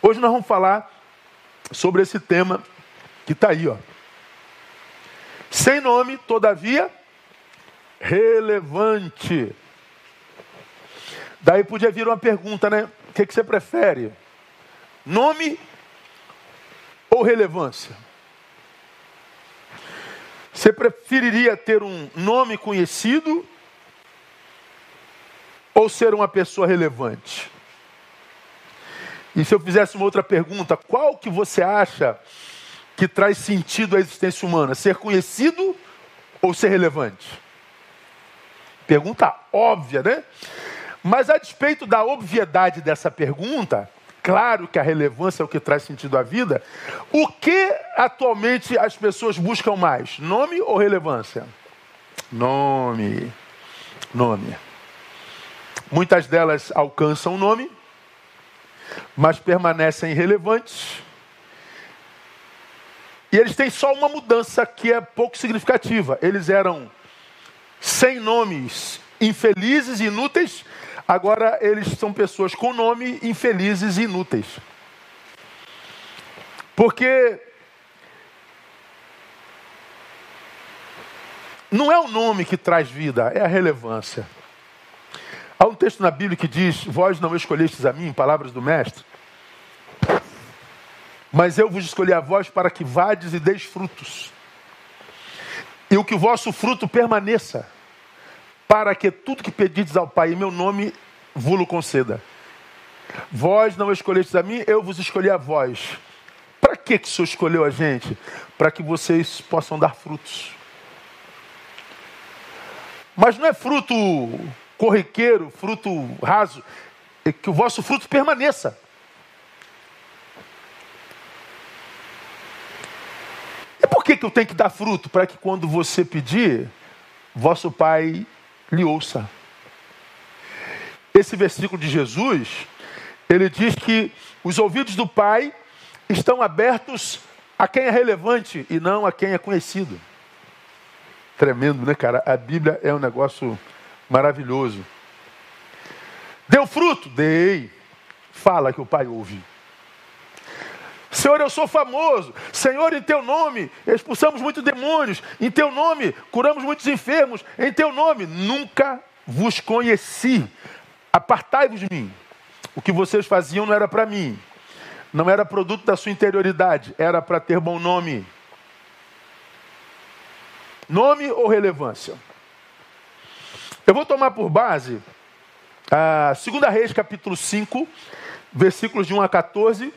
Hoje nós vamos falar sobre esse tema que está aí, ó. Sem nome, todavia, relevante. Daí podia vir uma pergunta, né? O que, que você prefere? Nome ou relevância? Você preferiria ter um nome conhecido ou ser uma pessoa relevante? E se eu fizesse uma outra pergunta, qual que você acha que traz sentido à existência humana? Ser conhecido ou ser relevante? Pergunta óbvia, né? Mas a despeito da obviedade dessa pergunta, claro que a relevância é o que traz sentido à vida, o que atualmente as pessoas buscam mais? Nome ou relevância? Nome. Nome. Muitas delas alcançam o nome, mas permanecem irrelevantes. E eles têm só uma mudança que é pouco significativa. Eles eram sem nomes, infelizes e inúteis, agora eles são pessoas com nome infelizes e inúteis. Porque não é o nome que traz vida, é a relevância. Há um texto na Bíblia que diz: Vós não escolhestes a mim, palavras do Mestre, mas eu vos escolhi a vós para que vades e deis frutos, e o que o vosso fruto permaneça, para que tudo que pedides ao Pai em meu nome vos conceda. Vós não escolhestes a mim, eu vos escolhi a vós. Para que, que o Senhor escolheu a gente? Para que vocês possam dar frutos. Mas não é fruto corriqueiro, fruto raso, que o vosso fruto permaneça. E por que, que eu tenho que dar fruto? Para que quando você pedir, vosso Pai lhe ouça. Esse versículo de Jesus, ele diz que os ouvidos do Pai estão abertos a quem é relevante e não a quem é conhecido. Tremendo, né, cara? A Bíblia é um negócio Maravilhoso. Deu fruto? Dei. Fala que o Pai ouve. Senhor, eu sou famoso. Senhor, em teu nome expulsamos muitos demônios. Em teu nome curamos muitos enfermos. Em teu nome nunca vos conheci. Apartai-vos de mim. O que vocês faziam não era para mim. Não era produto da sua interioridade. Era para ter bom nome. Nome ou relevância? Eu vou tomar por base a 2 Reis, capítulo 5, versículos de 1 a 14,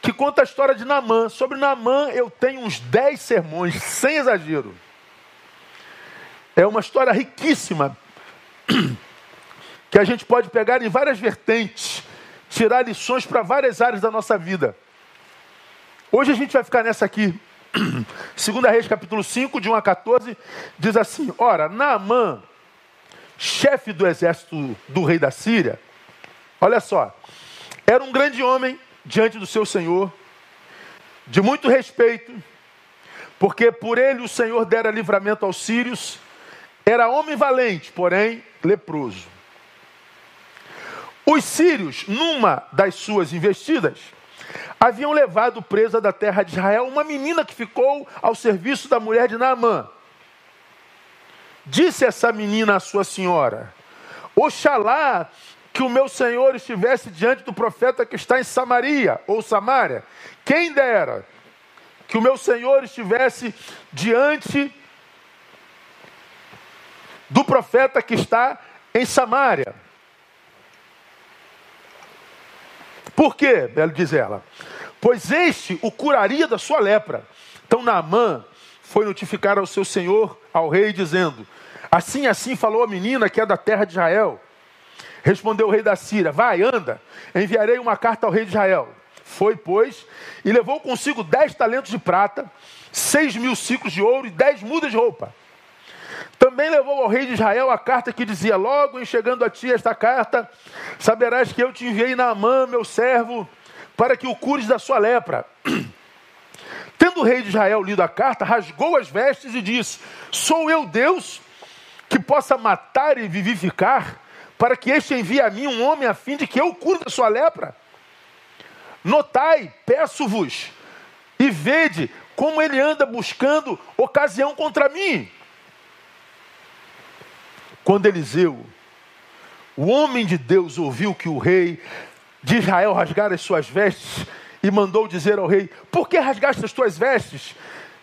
que conta a história de Naamã. Sobre Naamã eu tenho uns 10 sermões, sem exagero. É uma história riquíssima, que a gente pode pegar em várias vertentes, tirar lições para várias áreas da nossa vida. Hoje a gente vai ficar nessa aqui. 2 Reis, capítulo 5, de 1 a 14, diz assim: Ora, Naamã chefe do exército do rei da Síria, olha só, era um grande homem diante do seu senhor, de muito respeito, porque por ele o Senhor dera livramento aos sírios, era homem valente, porém leproso. Os sírios, numa das suas investidas, haviam levado presa da terra de Israel uma menina que ficou ao serviço da mulher de Naamã. Disse essa menina à sua senhora: Oxalá que o meu senhor estivesse diante do profeta que está em Samaria ou Samaria. Quem dera que o meu senhor estivesse diante do profeta que está em Samaria. Por quê? Ela diz ela. Pois este o curaria da sua lepra. Então Naamã foi notificar ao seu senhor, ao rei, dizendo: Assim, assim falou a menina que é da terra de Israel. Respondeu o rei da Síria: Vai, anda, enviarei uma carta ao rei de Israel. Foi, pois, e levou consigo dez talentos de prata, seis mil ciclos de ouro e dez mudas de roupa. Também levou ao rei de Israel a carta que dizia: Logo em chegando a ti esta carta, saberás que eu te enviei na mão, meu servo, para que o cures da sua lepra. Tendo o rei de Israel lido a carta, rasgou as vestes e disse: Sou eu Deus que possa matar e vivificar, para que este envie a mim um homem a fim de que eu cure da sua lepra? Notai, peço-vos, e vede como ele anda buscando ocasião contra mim. Quando Eliseu, o homem de Deus, ouviu que o rei de Israel rasgara as suas vestes e mandou dizer ao rei: Por que rasgaste as tuas vestes?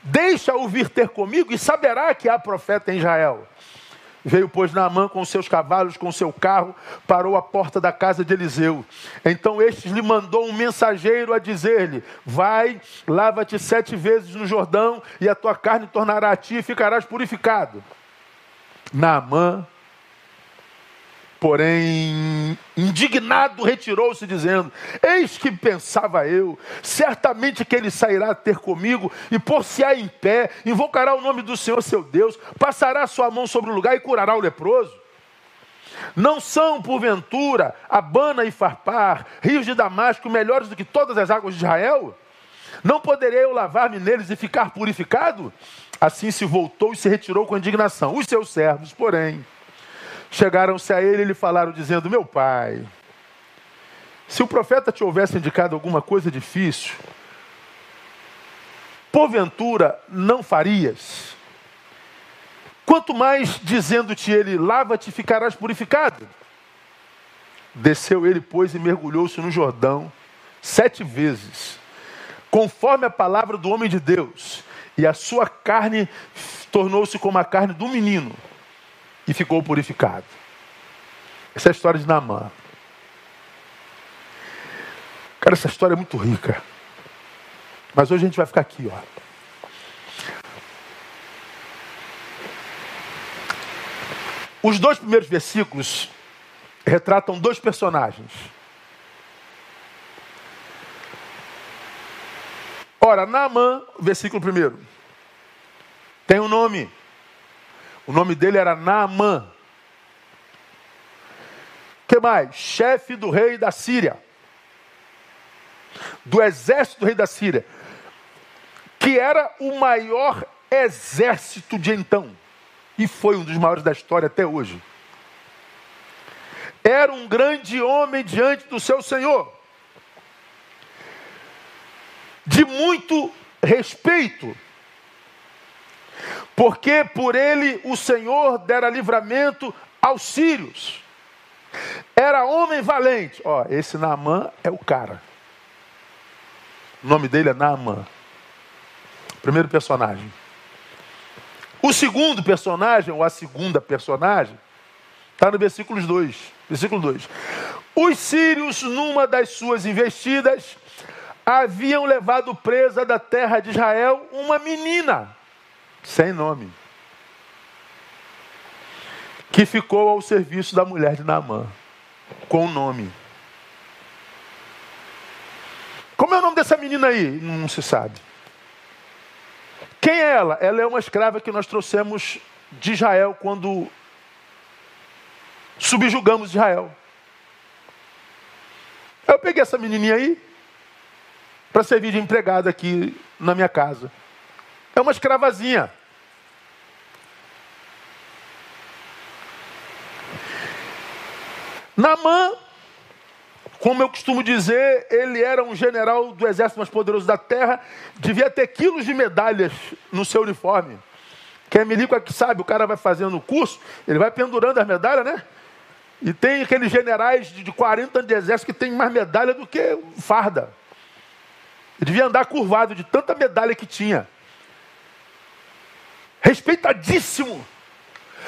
Deixa-o vir ter comigo e saberá que há profeta em Israel. Veio, pois, Naamã com seus cavalos, com seu carro, parou à porta da casa de Eliseu. Então este lhe mandou um mensageiro a dizer-lhe: Vai, lava-te sete vezes no Jordão, e a tua carne tornará a ti e ficarás purificado. Naamã Porém, indignado, retirou-se, dizendo: Eis que pensava eu, certamente que ele sairá ter comigo e por-se-á em pé, invocará o nome do Senhor seu Deus, passará sua mão sobre o lugar e curará o leproso. Não são, porventura, Abana e Farpar, rios de Damasco, melhores do que todas as águas de Israel? Não poderei eu lavar-me neles e ficar purificado? Assim se voltou e se retirou com indignação. Os seus servos, porém, Chegaram-se a ele e lhe falaram, dizendo: Meu pai, se o profeta te houvesse indicado alguma coisa difícil, porventura não farias. Quanto mais dizendo-te ele, lava-te, ficarás purificado. Desceu ele, pois, e mergulhou-se no Jordão sete vezes, conforme a palavra do homem de Deus, e a sua carne tornou-se como a carne do menino e ficou purificado. Essa é a história de Naamã. Cara, essa história é muito rica. Mas hoje a gente vai ficar aqui, ó. Os dois primeiros versículos retratam dois personagens. Ora, Naamã, versículo primeiro, tem um nome. O nome dele era Naamã. que mais? Chefe do rei da Síria. Do exército do rei da Síria. Que era o maior exército de então. E foi um dos maiores da história até hoje. Era um grande homem diante do seu Senhor. De muito respeito porque por ele o Senhor dera livramento aos sírios. Era homem valente. Ó, esse Naamã é o cara. O nome dele é Naamã. Primeiro personagem. O segundo personagem, ou a segunda personagem, está no versículo 2. Versículo 2. Os sírios, numa das suas investidas, haviam levado presa da terra de Israel uma menina sem nome, que ficou ao serviço da mulher de Naamã, com o nome. Como é o nome dessa menina aí? Não se sabe. Quem é ela? Ela é uma escrava que nós trouxemos de Israel quando subjugamos Israel. Eu peguei essa menininha aí para servir de empregada aqui na minha casa. É uma escravazinha. Namã, como eu costumo dizer, ele era um general do exército mais poderoso da terra, devia ter quilos de medalhas no seu uniforme. Quem é milico aqui sabe, o cara vai fazendo o curso, ele vai pendurando as medalhas, né? E tem aqueles generais de 40 anos de exército que tem mais medalha do que farda. Ele devia andar curvado de tanta medalha que tinha respeitadíssimo,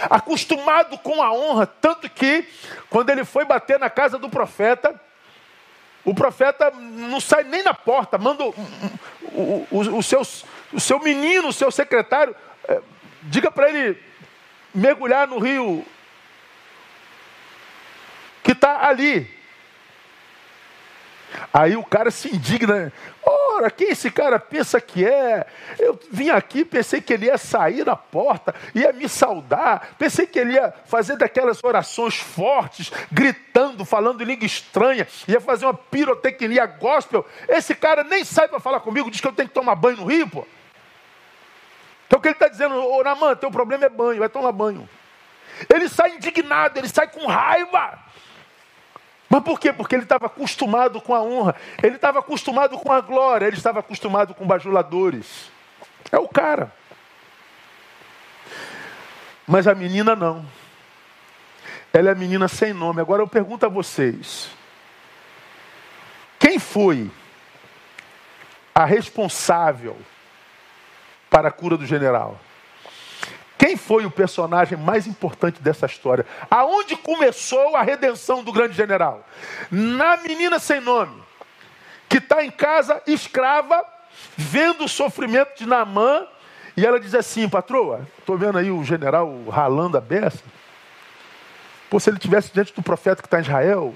acostumado com a honra, tanto que quando ele foi bater na casa do profeta, o profeta não sai nem na porta, manda o, o, o, o, seu, o seu menino, o seu secretário, é, diga para ele mergulhar no rio que está ali. Aí o cara se indigna. Ora, quem esse cara pensa que é? Eu vim aqui, pensei que ele ia sair da porta, ia me saudar, pensei que ele ia fazer daquelas orações fortes, gritando, falando em língua estranha, ia fazer uma pirotecnia gospel. Esse cara nem sai para falar comigo, diz que eu tenho que tomar banho no rio, pô. Então o que ele está dizendo? Ô Naman, teu problema é banho, vai tomar banho. Ele sai indignado, ele sai com raiva. Mas por quê? Porque ele estava acostumado com a honra, ele estava acostumado com a glória, ele estava acostumado com bajuladores. É o cara. Mas a menina não. Ela é a menina sem nome. Agora eu pergunto a vocês: quem foi a responsável para a cura do general? Quem foi o personagem mais importante dessa história? Aonde começou a redenção do grande general? Na menina sem nome, que está em casa escrava, vendo o sofrimento de Naamã, e ela diz assim: patroa, estou vendo aí o general ralando a beça. Pô, se ele estivesse diante do profeta que está em Israel,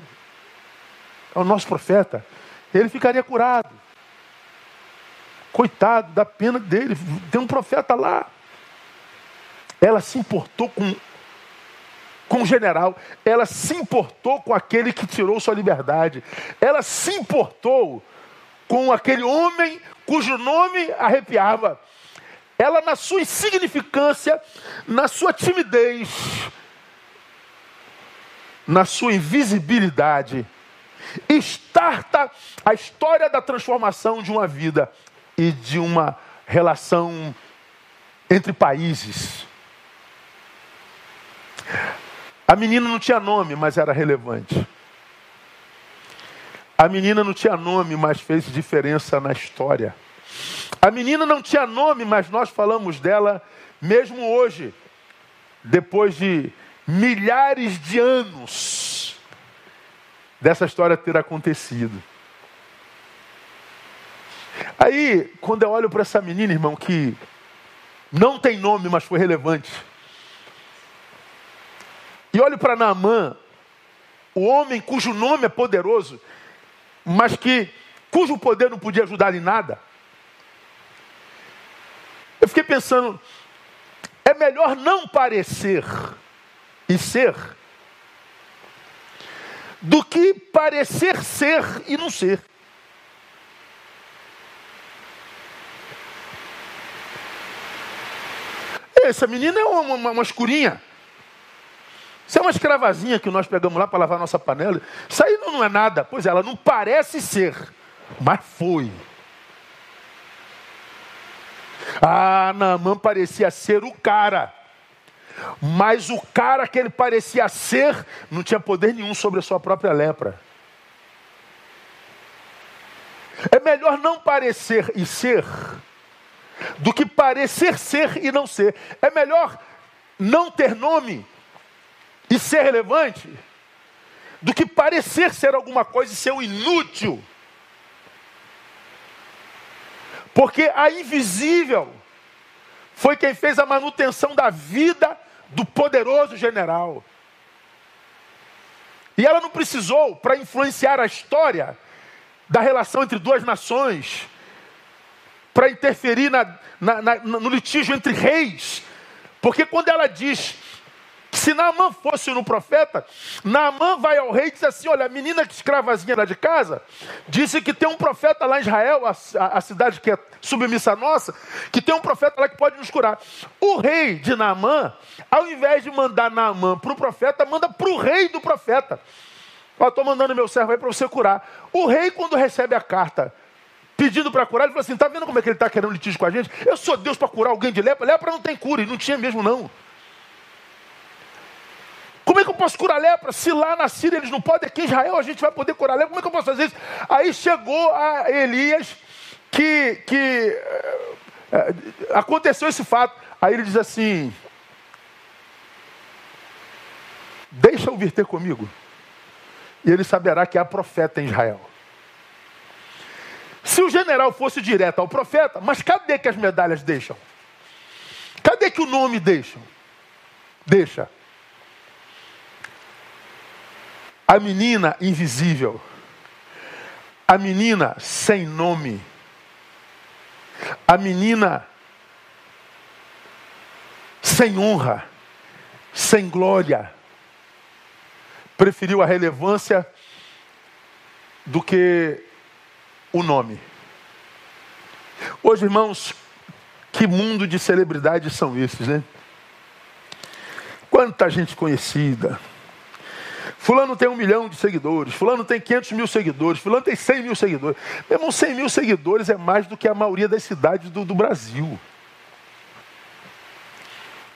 é o nosso profeta, ele ficaria curado. Coitado, da pena dele, tem um profeta lá. Ela se importou com, com o general, ela se importou com aquele que tirou sua liberdade, ela se importou com aquele homem cujo nome arrepiava. Ela, na sua insignificância, na sua timidez, na sua invisibilidade, estarta a história da transformação de uma vida e de uma relação entre países. A menina não tinha nome, mas era relevante. A menina não tinha nome, mas fez diferença na história. A menina não tinha nome, mas nós falamos dela mesmo hoje, depois de milhares de anos dessa história ter acontecido. Aí, quando eu olho para essa menina, irmão, que não tem nome, mas foi relevante, e olho para Naamã, o homem cujo nome é poderoso, mas que cujo poder não podia ajudar em nada. Eu fiquei pensando, é melhor não parecer e ser do que parecer ser e não ser. Essa menina é uma, uma, uma escurinha. Isso é uma escravazinha que nós pegamos lá para lavar nossa panela. Isso aí não é nada. Pois é, ela não parece ser, mas foi. Ah, Naamã parecia ser o cara. Mas o cara que ele parecia ser não tinha poder nenhum sobre a sua própria lepra. É melhor não parecer e ser do que parecer ser e não ser. É melhor não ter nome e ser relevante do que parecer ser alguma coisa e ser um inútil. Porque a invisível foi quem fez a manutenção da vida do poderoso general. E ela não precisou, para influenciar a história da relação entre duas nações, para interferir na, na, na, no litígio entre reis. Porque quando ela diz se Naamã fosse no profeta, Naamã vai ao rei e diz assim: Olha, a menina que escravazinha lá de casa disse que tem um profeta lá em Israel, a, a, a, cidade que é submissa nossa, que tem um profeta lá que pode nos curar. O rei de Naamã, ao invés de mandar Naamã para o profeta, manda para o rei do profeta. Estou mandando meu servo aí para você curar. O rei, quando recebe a carta pedindo para curar, ele falou assim: Está vendo como é que ele está querendo litígio com a gente? Eu sou Deus para curar alguém de lepra. Lepra não tem cura, e não tinha mesmo não. Como é que eu posso curar lepra? Se lá na Síria eles não podem, aqui em Israel a gente vai poder curar lepra. Como é que eu posso fazer isso? Aí chegou a Elias que, que é, aconteceu esse fato. Aí ele diz assim: Deixa eu vir ter comigo. E ele saberá que há profeta em Israel. Se o general fosse direto ao profeta, mas cadê que as medalhas deixam? Cadê que o nome deixam? Deixa. A menina invisível. A menina sem nome. A menina sem honra, sem glória. Preferiu a relevância do que o nome. Hoje, irmãos, que mundo de celebridades são esses, né? Quanta gente conhecida Fulano tem um milhão de seguidores, fulano tem 500 mil seguidores, fulano tem 100 mil seguidores. Meu irmão, 100 mil seguidores é mais do que a maioria das cidades do, do Brasil.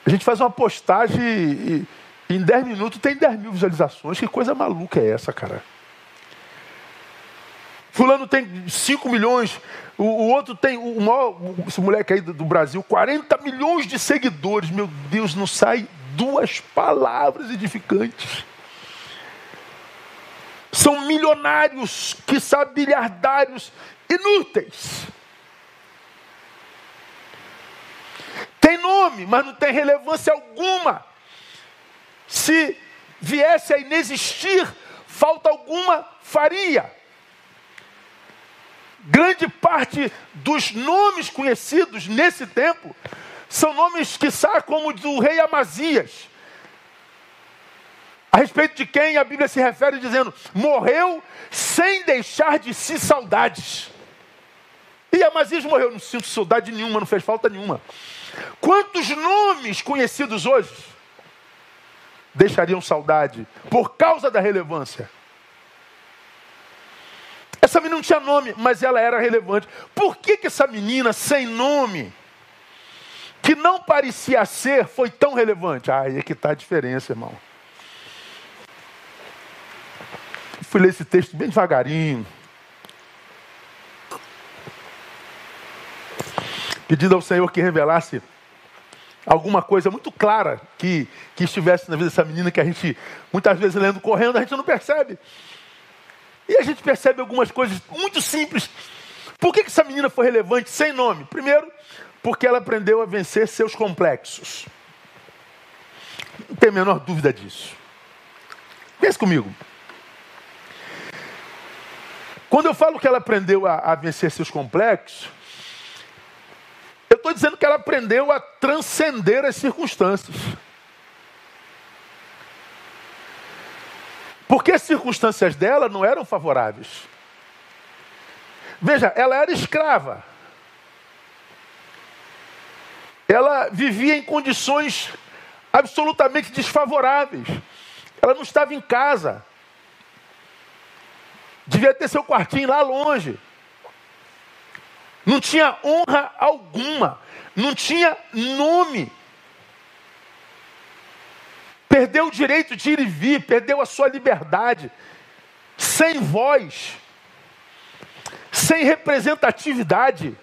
A gente faz uma postagem e, e em 10 minutos tem 10 mil visualizações. Que coisa maluca é essa, cara? Fulano tem 5 milhões, o, o, outro tem, o maior, esse moleque aí do, do Brasil, 40 milhões de seguidores. Meu Deus, não sai duas palavras edificantes. São milionários, que bilhardários inúteis. Tem nome, mas não tem relevância alguma. Se viesse a inexistir, falta alguma faria. Grande parte dos nomes conhecidos nesse tempo são nomes que como do rei Amazias a respeito de quem a Bíblia se refere dizendo: morreu sem deixar de si saudades. E Amazias morreu, não sinto saudade nenhuma, não fez falta nenhuma. Quantos nomes conhecidos hoje deixariam saudade por causa da relevância? Essa menina não tinha nome, mas ela era relevante. Por que, que essa menina sem nome, que não parecia ser, foi tão relevante? Ah, aí é que está a diferença, irmão. Fui ler esse texto bem devagarinho. Pedindo ao Senhor que revelasse alguma coisa muito clara que, que estivesse na vida dessa menina que a gente, muitas vezes lendo correndo, a gente não percebe. E a gente percebe algumas coisas muito simples. Por que, que essa menina foi relevante sem nome? Primeiro, porque ela aprendeu a vencer seus complexos. Não tem a menor dúvida disso. Pense comigo. Quando eu falo que ela aprendeu a, a vencer seus complexos, eu estou dizendo que ela aprendeu a transcender as circunstâncias. Porque as circunstâncias dela não eram favoráveis. Veja, ela era escrava. Ela vivia em condições absolutamente desfavoráveis. Ela não estava em casa. Devia ter seu quartinho lá longe. Não tinha honra alguma. Não tinha nome. Perdeu o direito de ir e vir, perdeu a sua liberdade. Sem voz. Sem representatividade.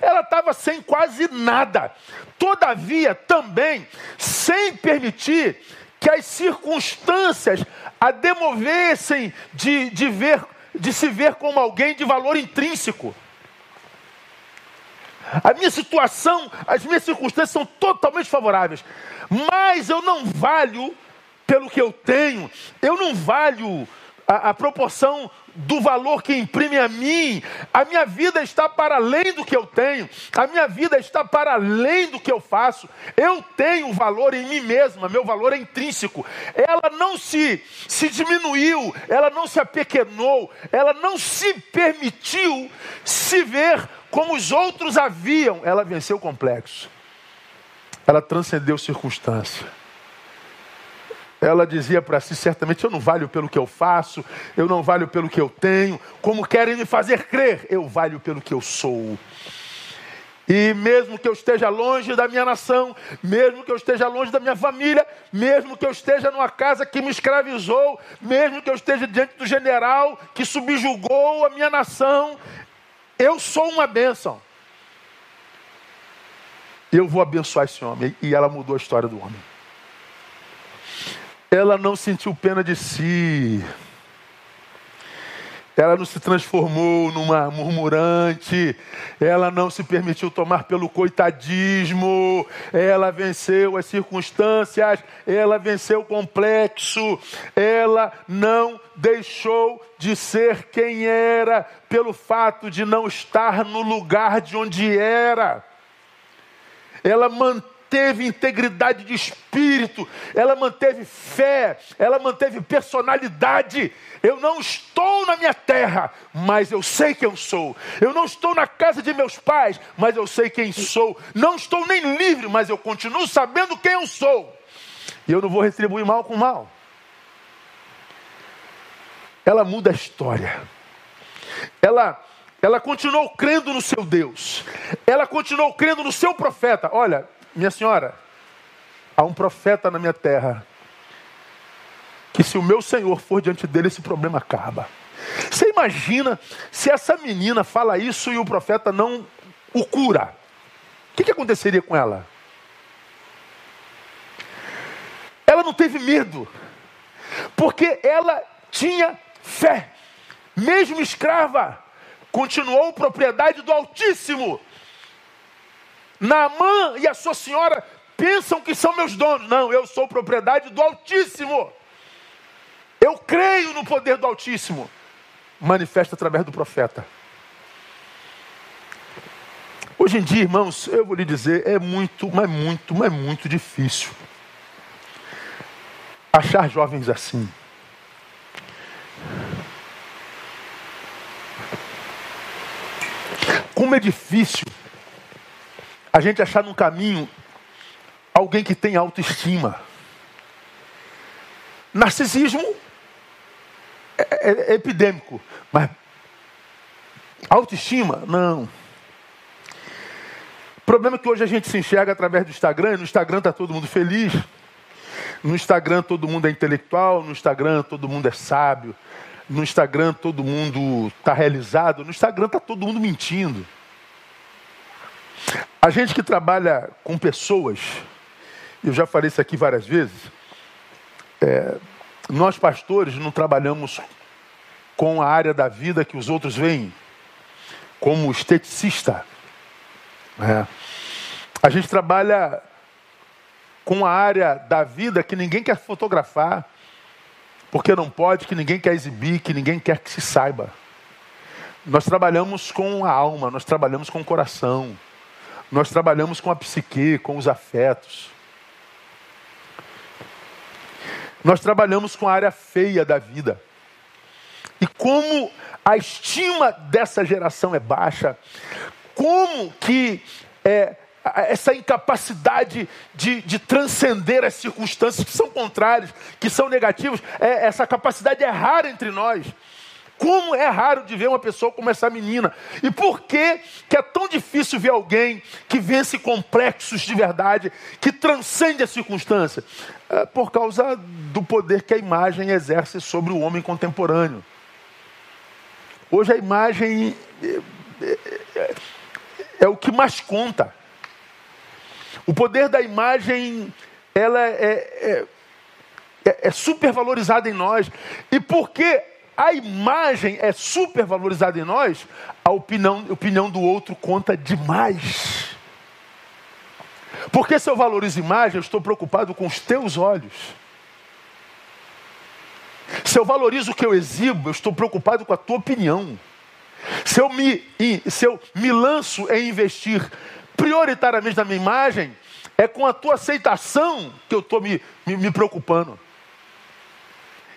Ela estava sem quase nada. Todavia, também, sem permitir que as circunstâncias a demovessem de, de, ver, de se ver como alguém de valor intrínseco. A minha situação, as minhas circunstâncias são totalmente favoráveis, mas eu não valho pelo que eu tenho, eu não valho a, a proporção do valor que imprime a mim. A minha vida está para além do que eu tenho. A minha vida está para além do que eu faço. Eu tenho valor em mim mesma, meu valor é intrínseco. Ela não se, se diminuiu, ela não se apequenou, ela não se permitiu se ver como os outros haviam. Ela venceu o complexo. Ela transcendeu circunstância ela dizia para si: certamente eu não valho pelo que eu faço, eu não valho pelo que eu tenho, como querem me fazer crer, eu valho pelo que eu sou. E mesmo que eu esteja longe da minha nação, mesmo que eu esteja longe da minha família, mesmo que eu esteja numa casa que me escravizou, mesmo que eu esteja diante do general que subjugou a minha nação, eu sou uma bênção. Eu vou abençoar esse homem. E ela mudou a história do homem. Ela não sentiu pena de si. Ela não se transformou numa murmurante, ela não se permitiu tomar pelo coitadismo, ela venceu as circunstâncias, ela venceu o complexo, ela não deixou de ser quem era pelo fato de não estar no lugar de onde era. Ela manteve manteve integridade de espírito, ela manteve fé, ela manteve personalidade. Eu não estou na minha terra, mas eu sei quem eu sou. Eu não estou na casa de meus pais, mas eu sei quem sou. Não estou nem livre, mas eu continuo sabendo quem eu sou. E eu não vou retribuir mal com mal. ela muda a história. Ela, ela continuou crendo no seu Deus. Ela continuou crendo no seu profeta. Olha, minha senhora, há um profeta na minha terra que se o meu Senhor for diante dele, esse problema acaba. Você imagina se essa menina fala isso e o profeta não o cura? O que, que aconteceria com ela? Ela não teve medo, porque ela tinha fé. Mesmo escrava, continuou propriedade do Altíssimo. Naamã e a sua senhora pensam que são meus donos. Não, eu sou propriedade do Altíssimo. Eu creio no poder do Altíssimo. Manifesta através do profeta. Hoje em dia, irmãos, eu vou lhe dizer, é muito, mas muito, mas muito difícil achar jovens assim. Como é difícil a gente achar no caminho alguém que tem autoestima. Narcisismo é, é, é epidêmico, mas autoestima, não. O problema é que hoje a gente se enxerga através do Instagram, e no Instagram está todo mundo feliz, no Instagram todo mundo é intelectual, no Instagram todo mundo é sábio, no Instagram todo mundo está realizado, no Instagram está todo mundo mentindo. A gente que trabalha com pessoas, eu já falei isso aqui várias vezes, é, nós, pastores, não trabalhamos com a área da vida que os outros veem, como esteticista. É. A gente trabalha com a área da vida que ninguém quer fotografar, porque não pode, que ninguém quer exibir, que ninguém quer que se saiba. Nós trabalhamos com a alma, nós trabalhamos com o coração, nós trabalhamos com a psique, com os afetos. Nós trabalhamos com a área feia da vida. E como a estima dessa geração é baixa, como que é, essa incapacidade de, de, transcender as circunstâncias que são contrárias, que são negativas, é, essa capacidade é rara entre nós. Como é raro de ver uma pessoa como essa menina. E por que, que é tão difícil ver alguém que vence complexos de verdade, que transcende a circunstância? É por causa do poder que a imagem exerce sobre o homem contemporâneo. Hoje a imagem é, é, é, é o que mais conta. O poder da imagem ela é, é, é supervalorizada em nós. E por que a imagem é supervalorizada em nós, a opinião, a opinião do outro conta demais. Porque se eu valorizo imagem, eu estou preocupado com os teus olhos. Se eu valorizo o que eu exibo, eu estou preocupado com a tua opinião. Se eu me, se eu me lanço em investir prioritariamente na minha imagem, é com a tua aceitação que eu estou me, me, me preocupando.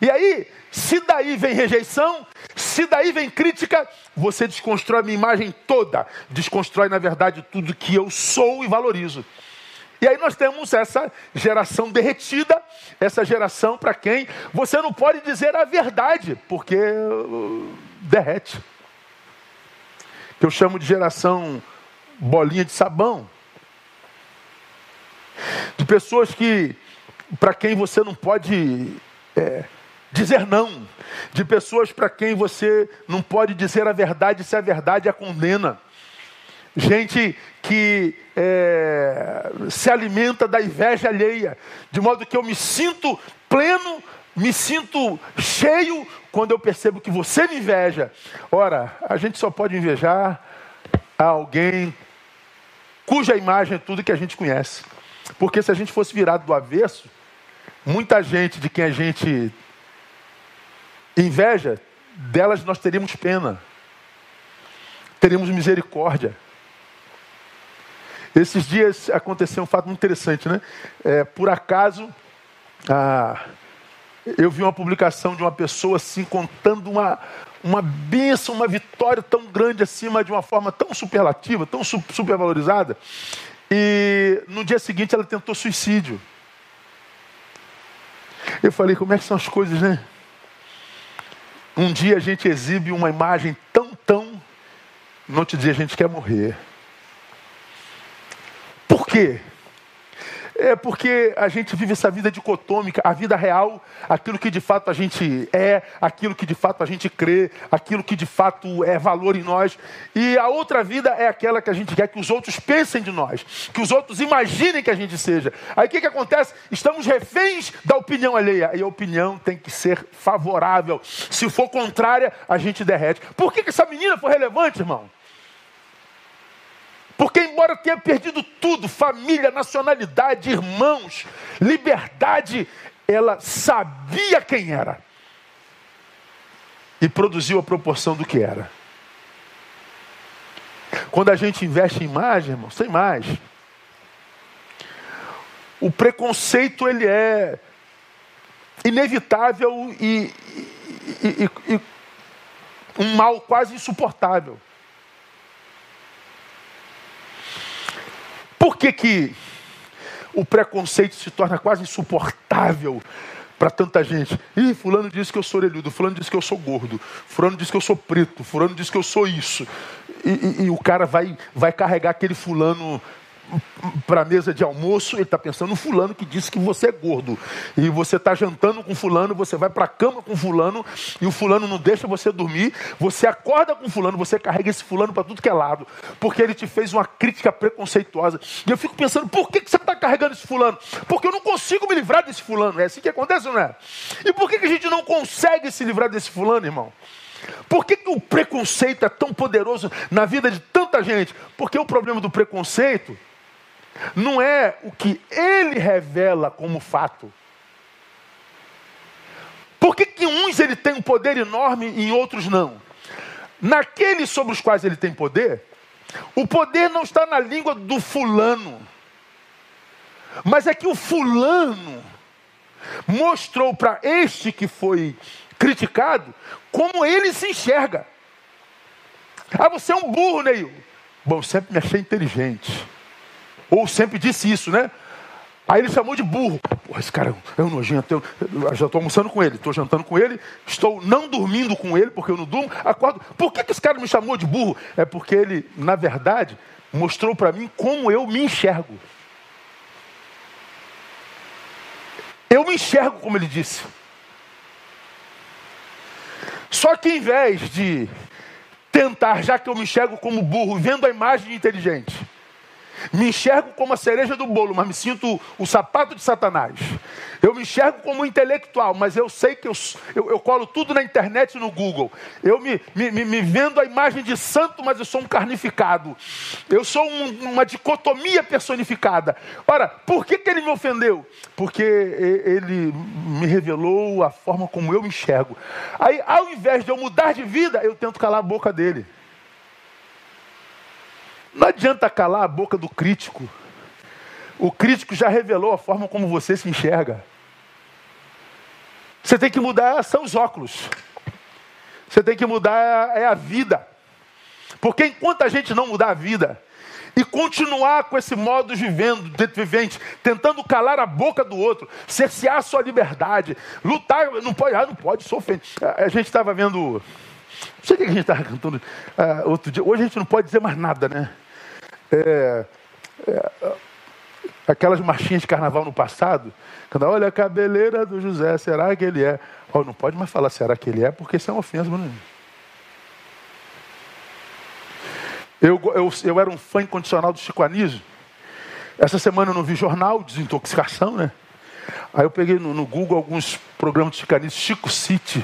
E aí, se daí vem rejeição, se daí vem crítica, você desconstrói a minha imagem toda. Desconstrói, na verdade, tudo que eu sou e valorizo. E aí nós temos essa geração derretida, essa geração para quem você não pode dizer a verdade, porque uh, derrete. Que eu chamo de geração bolinha de sabão. De pessoas que, para quem você não pode é, dizer não, de pessoas para quem você não pode dizer a verdade se a verdade a condena. Gente que é, se alimenta da inveja alheia, de modo que eu me sinto pleno, me sinto cheio quando eu percebo que você me inveja. Ora, a gente só pode invejar alguém cuja imagem é tudo que a gente conhece. Porque se a gente fosse virado do avesso, muita gente de quem a gente Inveja, delas nós teríamos pena, teríamos misericórdia. Esses dias aconteceu um fato muito interessante, né? É, por acaso, ah, eu vi uma publicação de uma pessoa assim contando uma, uma bênção, uma vitória tão grande acima de uma forma tão superlativa, tão supervalorizada. E no dia seguinte ela tentou suicídio. Eu falei, como é que são as coisas, né? Um dia a gente exibe uma imagem tão, tão, no outro dia a gente quer morrer. Por quê? É porque a gente vive essa vida dicotômica, a vida real, aquilo que de fato a gente é, aquilo que de fato a gente crê, aquilo que de fato é valor em nós. E a outra vida é aquela que a gente quer que os outros pensem de nós, que os outros imaginem que a gente seja. Aí o que, que acontece? Estamos reféns da opinião alheia. E a opinião tem que ser favorável. Se for contrária, a gente derrete. Por que, que essa menina foi relevante, irmão? Porque, embora tenha perdido tudo família, nacionalidade, irmãos, liberdade ela sabia quem era e produziu a proporção do que era. Quando a gente investe em imagem, irmãos, tem mais. O preconceito ele é inevitável e, e, e, e um mal quase insuportável. Por que, que o preconceito se torna quase insuportável para tanta gente? Ih, fulano disse que eu sou orelhudo, fulano disse que eu sou gordo, fulano disse que eu sou preto, fulano disse que eu sou isso. E, e, e o cara vai, vai carregar aquele fulano para a mesa de almoço, ele está pensando no fulano que disse que você é gordo. E você está jantando com fulano, você vai para a cama com fulano, e o fulano não deixa você dormir. Você acorda com fulano, você carrega esse fulano para tudo que é lado, porque ele te fez uma crítica preconceituosa. E eu fico pensando, por que, que você está carregando esse fulano? Porque eu não consigo me livrar desse fulano. É assim que acontece, não é? E por que, que a gente não consegue se livrar desse fulano, irmão? Por que, que o preconceito é tão poderoso na vida de tanta gente? Porque o problema do preconceito não é o que ele revela como fato. Por que, que uns ele tem um poder enorme e em outros não? Naqueles sobre os quais ele tem poder, o poder não está na língua do fulano, mas é que o fulano mostrou para este que foi criticado como ele se enxerga. Ah, você é um burro, Neil. Bom, sempre me achei inteligente. Ou sempre disse isso, né? Aí ele chamou de burro. Pô, esse cara é um nojento. Eu, já estou almoçando com ele, estou jantando com ele, estou não dormindo com ele, porque eu não durmo, acordo. Por que, que esse cara me chamou de burro? É porque ele, na verdade, mostrou para mim como eu me enxergo. Eu me enxergo como ele disse. Só que em vez de tentar, já que eu me enxergo como burro, vendo a imagem de inteligente, me enxergo como a cereja do bolo, mas me sinto o sapato de Satanás. Eu me enxergo como um intelectual, mas eu sei que eu, eu, eu colo tudo na internet e no Google. Eu me, me, me, vendo a imagem de santo, mas eu sou um carnificado. Eu sou um, uma dicotomia personificada. Ora, por que, que ele me ofendeu? Porque ele me revelou a forma como eu me enxergo. Aí, ao invés de eu mudar de vida, eu tento calar a boca dele. Não adianta calar a boca do crítico. O crítico já revelou a forma como você se enxerga. Você tem que mudar são os óculos. Você tem que mudar é a vida. Porque enquanto a gente não mudar a vida e continuar com esse modo de vivendo, de vivente, tentando calar a boca do outro, cercear a sua liberdade, lutar, não pode, ah, não pode, sou ofendido. A gente estava vendo, não sei o que a gente estava cantando uh, outro dia. Hoje a gente não pode dizer mais nada, né? É, é, aquelas marchinhas de carnaval no passado, quando olha a cabeleira do José, será que ele é? Oh, não pode mais falar será que ele é, porque isso é uma ofensa, mano. Eu, eu, eu era um fã incondicional do Chico Anísio. Essa semana eu não vi jornal, desintoxicação, né? Aí eu peguei no, no Google alguns programas do Chico Anísio, Chico City,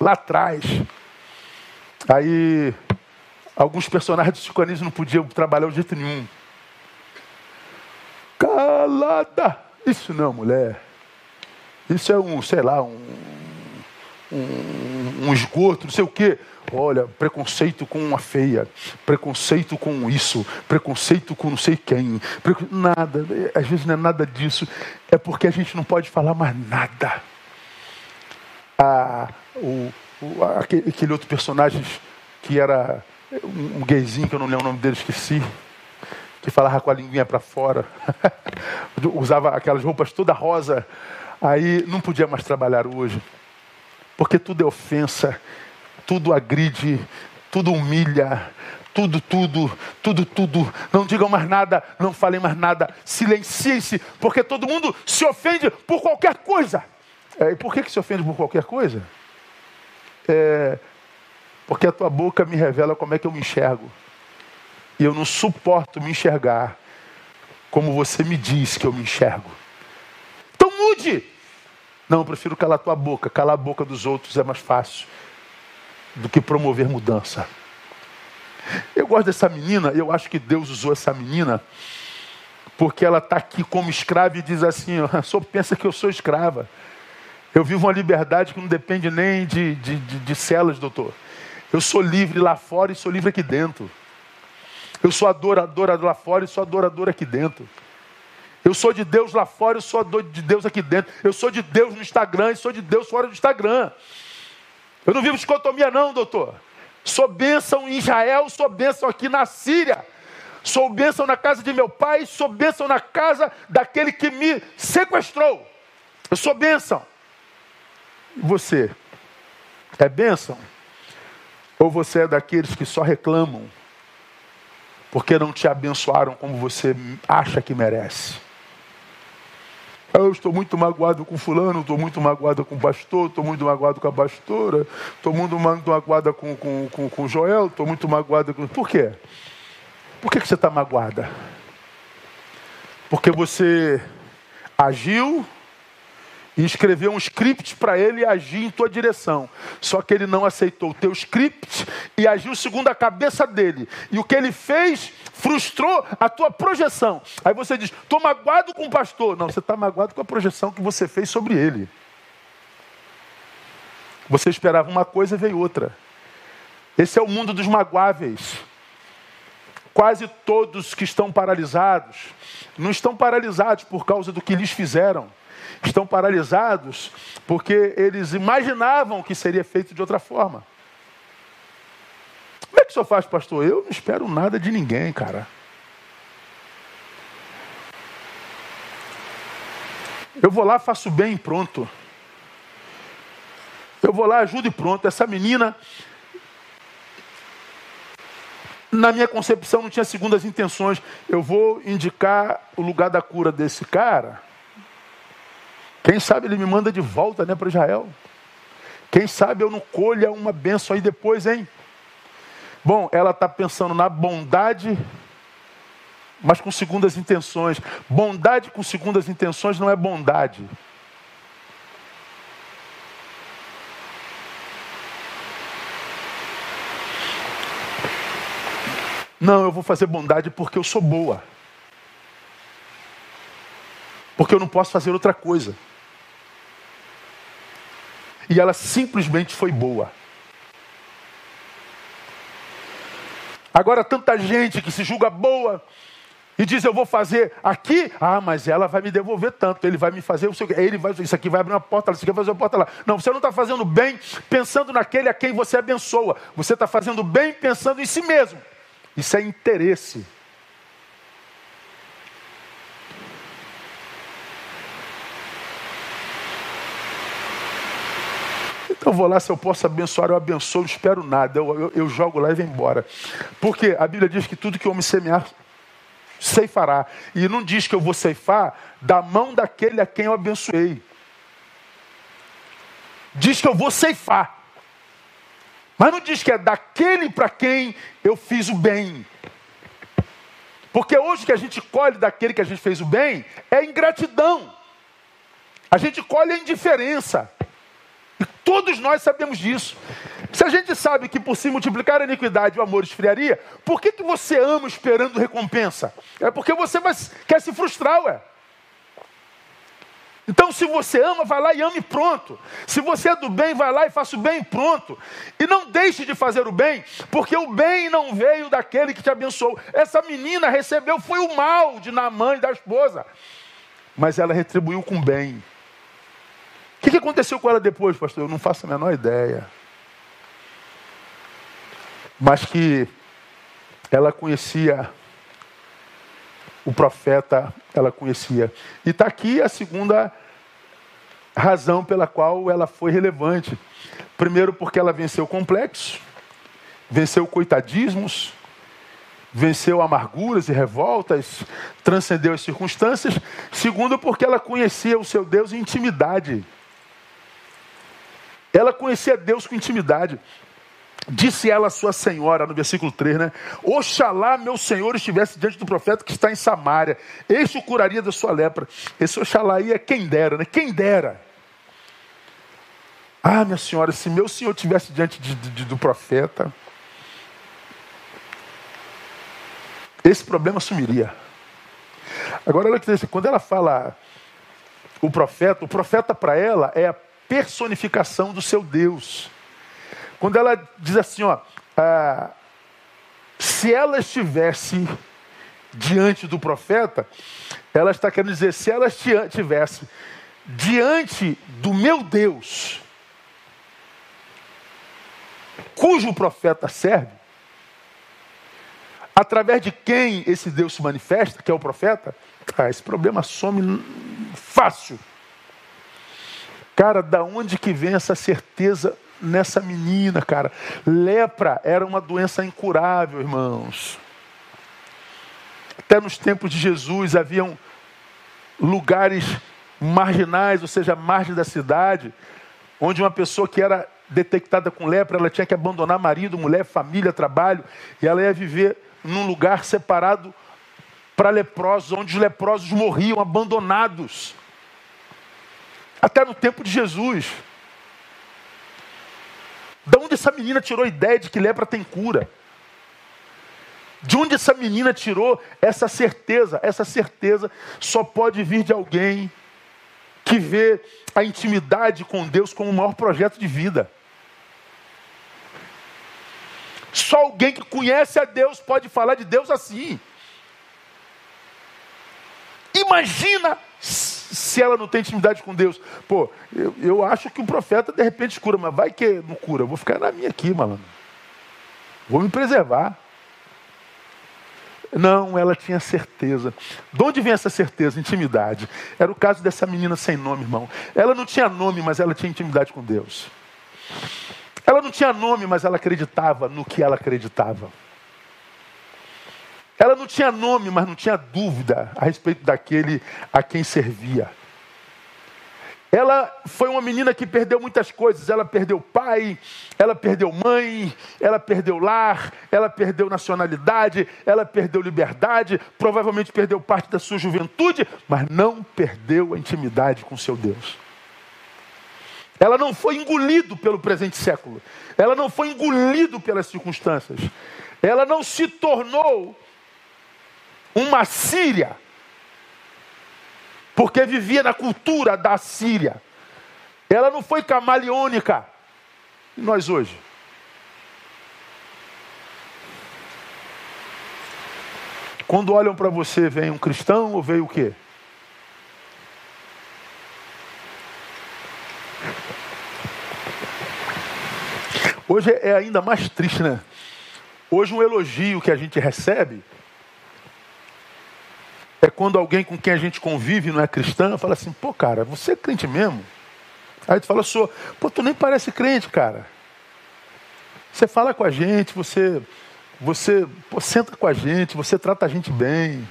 lá atrás. Aí Alguns personagens do Anísio não podiam trabalhar de jeito nenhum. Calada! Isso não, mulher. Isso é um, sei lá, um, um, um esgoto, não sei o quê. Olha, preconceito com uma feia, preconceito com isso, preconceito com não sei quem. Nada, às vezes não é nada disso. É porque a gente não pode falar mais nada. Ah, o, o, aquele outro personagem que era um gayzinho, que eu não lembro o nome dele, esqueci, que falava com a linguinha para fora, usava aquelas roupas toda rosa, aí não podia mais trabalhar hoje, porque tudo é ofensa, tudo agride, tudo humilha, tudo, tudo, tudo, tudo. Não digam mais nada, não falem mais nada, silenciem-se, porque todo mundo se ofende por qualquer coisa. É, e por que, que se ofende por qualquer coisa? É, porque a tua boca me revela como é que eu me enxergo. E eu não suporto me enxergar como você me diz que eu me enxergo. Então mude! Não, eu prefiro calar a tua boca. Calar a boca dos outros é mais fácil do que promover mudança. Eu gosto dessa menina, eu acho que Deus usou essa menina porque ela está aqui como escrava e diz assim: senhor pensa que eu sou escrava. Eu vivo uma liberdade que não depende nem de, de, de, de celas, doutor. Eu sou livre lá fora e sou livre aqui dentro. Eu sou adoradora lá fora e sou adoradora aqui dentro. Eu sou de Deus lá fora e sou de Deus aqui dentro. Eu sou de Deus no Instagram e sou de Deus fora do Instagram. Eu não vivo dicotomia, não, doutor. Sou bênção em Israel, sou bênção aqui na Síria. Sou bênção na casa de meu pai, sou bênção na casa daquele que me sequestrou. Eu sou bênção. Você? É bênção? Ou você é daqueles que só reclamam porque não te abençoaram como você acha que merece? Eu estou muito magoado com fulano, estou muito magoado com o pastor, estou muito magoado com a pastora, estou muito magoado com, com, com, com Joel, estou muito magoado com. Por quê? Por que, que você está magoada? Porque você agiu e escreveu um script para ele agir em tua direção. Só que ele não aceitou o teu script e agiu segundo a cabeça dele. E o que ele fez frustrou a tua projeção. Aí você diz: estou magoado com o pastor. Não, você está magoado com a projeção que você fez sobre ele. Você esperava uma coisa e veio outra. Esse é o mundo dos magoáveis. Quase todos que estão paralisados não estão paralisados por causa do que lhes fizeram estão paralisados porque eles imaginavam que seria feito de outra forma. Como é que o senhor faz, pastor? Eu não espero nada de ninguém, cara. Eu vou lá, faço bem e pronto. Eu vou lá, ajudo e pronto. Essa menina, na minha concepção, não tinha segundas intenções. Eu vou indicar o lugar da cura desse cara. Quem sabe ele me manda de volta né, para Israel. Quem sabe eu não colha uma benção aí depois, hein? Bom, ela está pensando na bondade, mas com segundas intenções. Bondade com segundas intenções não é bondade. Não, eu vou fazer bondade porque eu sou boa. Porque eu não posso fazer outra coisa e ela simplesmente foi boa. Agora, tanta gente que se julga boa e diz: Eu vou fazer aqui, ah, mas ela vai me devolver tanto, ele vai me fazer, ele vai, isso aqui vai abrir uma porta, isso aqui vai fazer uma porta lá. Não, você não está fazendo bem pensando naquele a quem você abençoa, você está fazendo bem pensando em si mesmo. Isso é interesse. Eu vou lá, se eu posso abençoar, eu abençoo, não espero nada. Eu, eu, eu jogo lá e venho embora. Porque a Bíblia diz que tudo que o homem semear, ceifará. E não diz que eu vou ceifar da mão daquele a quem eu abençoei. Diz que eu vou ceifar. Mas não diz que é daquele para quem eu fiz o bem. Porque hoje que a gente colhe daquele que a gente fez o bem é ingratidão. A gente colhe a indiferença. Todos nós sabemos disso. Se a gente sabe que por se multiplicar a iniquidade o amor esfriaria, por que, que você ama esperando recompensa? É porque você vai, quer se frustrar, ué. Então, se você ama, vai lá e ame pronto. Se você é do bem, vai lá e faça o bem pronto. E não deixe de fazer o bem, porque o bem não veio daquele que te abençoou. Essa menina recebeu foi o mal de Namã e da esposa, mas ela retribuiu com bem. O que, que aconteceu com ela depois, pastor? Eu não faço a menor ideia. Mas que ela conhecia o profeta, ela conhecia. E está aqui a segunda, razão pela qual ela foi relevante. Primeiro, porque ela venceu complexo, venceu coitadismos, venceu amarguras e revoltas, transcendeu as circunstâncias. Segundo, porque ela conhecia o seu Deus em intimidade. Ela conhecia Deus com intimidade. Disse ela a sua senhora, no versículo 3, né? Oxalá meu senhor estivesse diante do profeta que está em Samaria. Este o curaria da sua lepra. Esse oxalá aí é quem dera, né? Quem dera. Ah, minha senhora, se meu senhor estivesse diante de, de, do profeta, esse problema sumiria. Agora, olha que quando ela fala o profeta, o profeta para ela é a personificação do seu Deus. Quando ela diz assim, ó, ah, se ela estivesse diante do profeta, ela está querendo dizer, se ela estivesse diante do meu Deus, cujo profeta serve, através de quem esse Deus se manifesta, que é o profeta, ah, esse problema some fácil. Cara, da onde que vem essa certeza nessa menina, cara? Lepra era uma doença incurável, irmãos. Até nos tempos de Jesus haviam lugares marginais, ou seja, margem da cidade, onde uma pessoa que era detectada com lepra, ela tinha que abandonar marido, mulher, família, trabalho, e ela ia viver num lugar separado para leprosos, onde os leprosos morriam abandonados. Até no tempo de Jesus. De onde essa menina tirou a ideia de que lepra tem cura? De onde essa menina tirou essa certeza? Essa certeza só pode vir de alguém que vê a intimidade com Deus como o maior projeto de vida. Só alguém que conhece a Deus pode falar de Deus assim. Imagina se ela não tem intimidade com Deus. Pô, eu, eu acho que o profeta de repente cura, mas vai que não cura. Eu vou ficar na minha aqui, malandro. Vou me preservar. Não, ela tinha certeza. De onde vem essa certeza? Intimidade. Era o caso dessa menina sem nome, irmão. Ela não tinha nome, mas ela tinha intimidade com Deus. Ela não tinha nome, mas ela acreditava no que ela acreditava. Ela não tinha nome, mas não tinha dúvida a respeito daquele a quem servia. Ela foi uma menina que perdeu muitas coisas. Ela perdeu pai, ela perdeu mãe, ela perdeu lar, ela perdeu nacionalidade, ela perdeu liberdade, provavelmente perdeu parte da sua juventude, mas não perdeu a intimidade com seu Deus. Ela não foi engolido pelo presente século. Ela não foi engolido pelas circunstâncias. Ela não se tornou uma Síria, porque vivia na cultura da Síria. Ela não foi camaleônica. E nós hoje? Quando olham para você, vem um cristão ou veio o quê? Hoje é ainda mais triste, né? Hoje um elogio que a gente recebe é quando alguém com quem a gente convive não é cristã, fala assim, pô, cara, você é crente mesmo? Aí tu fala, sou, pô, tu nem parece crente, cara. Você fala com a gente, você, você pô, senta com a gente, você trata a gente bem.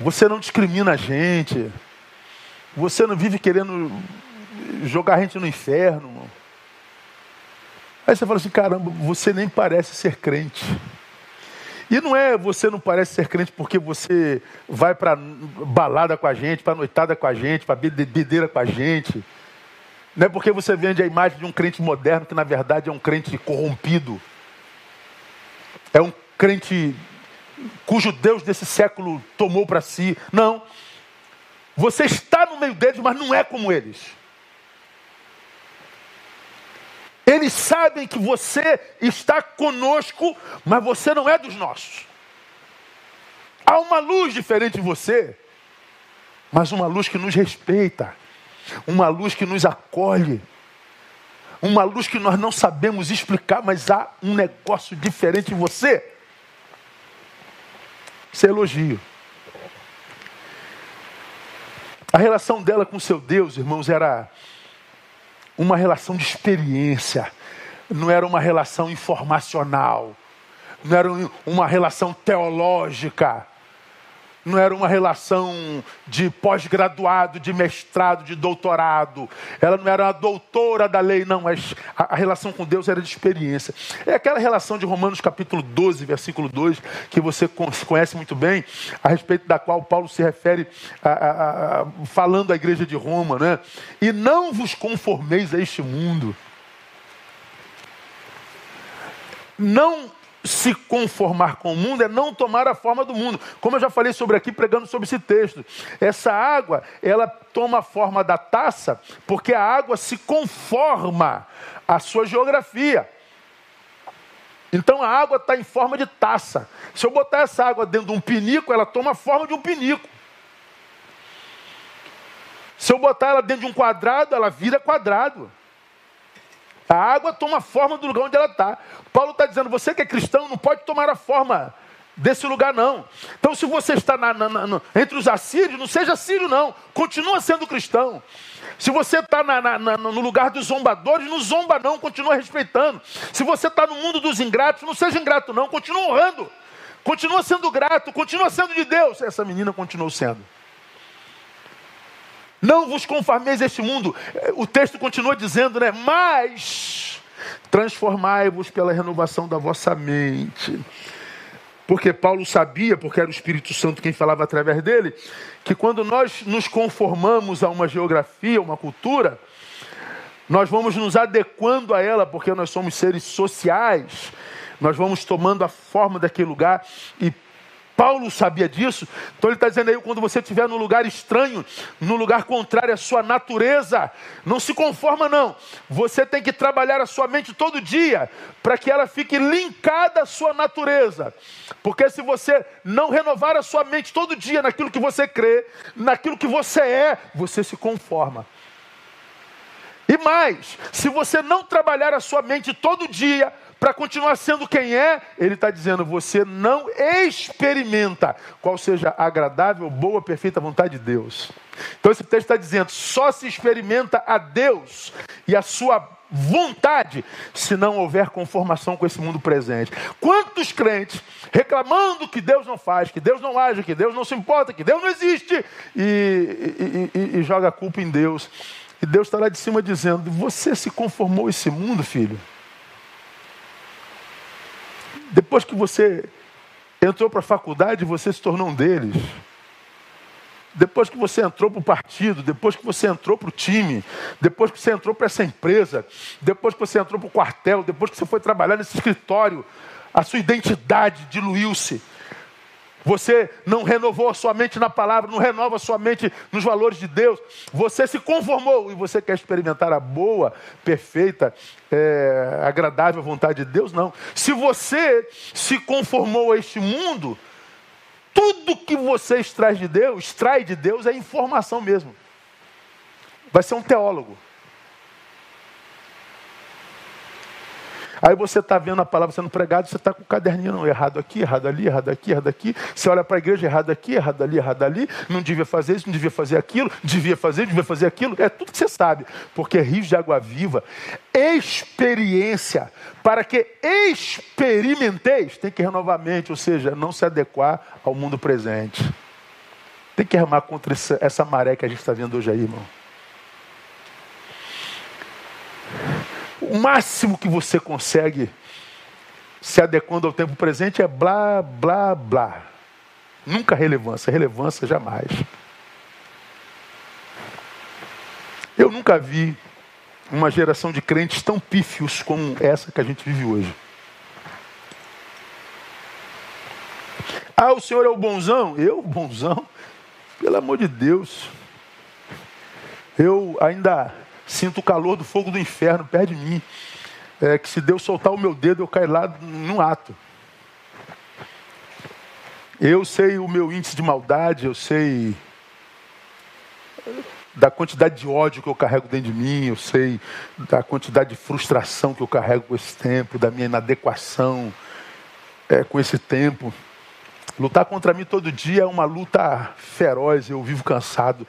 Você não discrimina a gente. Você não vive querendo jogar a gente no inferno. Aí você fala assim, caramba, você nem parece ser crente. E não é você não parece ser crente porque você vai para balada com a gente, para noitada com a gente, para bebedeira com a gente. Não é porque você vende a imagem de um crente moderno que na verdade é um crente corrompido. É um crente cujo Deus desse século tomou para si. Não. Você está no meio deles, mas não é como eles. Eles sabem que você está conosco, mas você não é dos nossos. Há uma luz diferente em você, mas uma luz que nos respeita, uma luz que nos acolhe, uma luz que nós não sabemos explicar, mas há um negócio diferente em você. Isso é elogio. A relação dela com seu Deus, irmãos, era uma relação de experiência, não era uma relação informacional, não era uma relação teológica não era uma relação de pós-graduado, de mestrado, de doutorado. Ela não era uma doutora da lei, não. Mas a, relação com Deus era de experiência. É aquela relação de Romanos capítulo 12, versículo 2, que você conhece muito bem, a respeito da qual Paulo se refere a, a, a, falando à igreja de Roma, né? E não vos conformeis a este mundo. Não se conformar com o mundo é não tomar a forma do mundo. Como eu já falei sobre aqui, pregando sobre esse texto. Essa água, ela toma a forma da taça, porque a água se conforma à sua geografia. Então a água está em forma de taça. Se eu botar essa água dentro de um pinico, ela toma a forma de um pinico. Se eu botar ela dentro de um quadrado, ela vira quadrado. A água toma a forma do lugar onde ela está. Paulo está dizendo: você que é cristão não pode tomar a forma desse lugar, não. Então, se você está na, na, na, entre os assírios, não seja sírio, não. Continua sendo cristão. Se você está no lugar dos zombadores, não zomba, não. Continua respeitando. Se você está no mundo dos ingratos, não seja ingrato, não. Continua honrando. Continua sendo grato. Continua sendo de Deus. Essa menina continuou sendo. Não vos conformeis a este mundo. O texto continua dizendo, né? Mas transformai-vos pela renovação da vossa mente. Porque Paulo sabia, porque era o Espírito Santo quem falava através dele, que quando nós nos conformamos a uma geografia, uma cultura, nós vamos nos adequando a ela, porque nós somos seres sociais, nós vamos tomando a forma daquele lugar e Paulo sabia disso, então ele está dizendo aí: quando você estiver num lugar estranho, num lugar contrário à sua natureza, não se conforma, não. Você tem que trabalhar a sua mente todo dia, para que ela fique linkada à sua natureza. Porque se você não renovar a sua mente todo dia naquilo que você crê, naquilo que você é, você se conforma. E mais, se você não trabalhar a sua mente todo dia para continuar sendo quem é, ele está dizendo: você não experimenta qual seja a agradável, boa, perfeita vontade de Deus. Então esse texto está dizendo: só se experimenta a Deus e a sua vontade se não houver conformação com esse mundo presente. Quantos crentes reclamando que Deus não faz, que Deus não age, que Deus não se importa, que Deus não existe e, e, e, e joga a culpa em Deus. E Deus está lá de cima dizendo: Você se conformou esse mundo, filho? Depois que você entrou para a faculdade, você se tornou um deles. Depois que você entrou para o partido, depois que você entrou para o time, depois que você entrou para essa empresa, depois que você entrou para o quartel, depois que você foi trabalhar nesse escritório, a sua identidade diluiu-se. Você não renovou a sua mente na palavra, não renova a sua mente nos valores de Deus. Você se conformou e você quer experimentar a boa, perfeita, é, agradável vontade de Deus? Não. Se você se conformou a este mundo, tudo que você extrai de Deus, extrai de Deus é informação mesmo. Vai ser um teólogo. Aí você está vendo a palavra sendo pregada, você está com o caderninho não, errado aqui, errado ali, errado aqui, errado aqui. Você olha para a igreja, errado aqui, errado ali, errado ali. Não devia fazer isso, não devia fazer aquilo, devia fazer, devia fazer aquilo. É tudo que você sabe, porque rios de água viva. Experiência, para que experimenteis, tem que renovar a mente, ou seja, não se adequar ao mundo presente. Tem que remar contra essa, essa maré que a gente está vendo hoje aí, irmão. O máximo que você consegue se adequando ao tempo presente é blá, blá, blá. Nunca relevância, relevância jamais. Eu nunca vi uma geração de crentes tão pífios como essa que a gente vive hoje. Ah, o senhor é o bonzão? Eu, bonzão? Pelo amor de Deus. Eu ainda Sinto o calor do fogo do inferno perto de mim. É, que se Deus soltar o meu dedo, eu caio lá num ato. Eu sei o meu índice de maldade, eu sei da quantidade de ódio que eu carrego dentro de mim, eu sei da quantidade de frustração que eu carrego com esse tempo, da minha inadequação é, com esse tempo. Lutar contra mim todo dia é uma luta feroz, eu vivo cansado.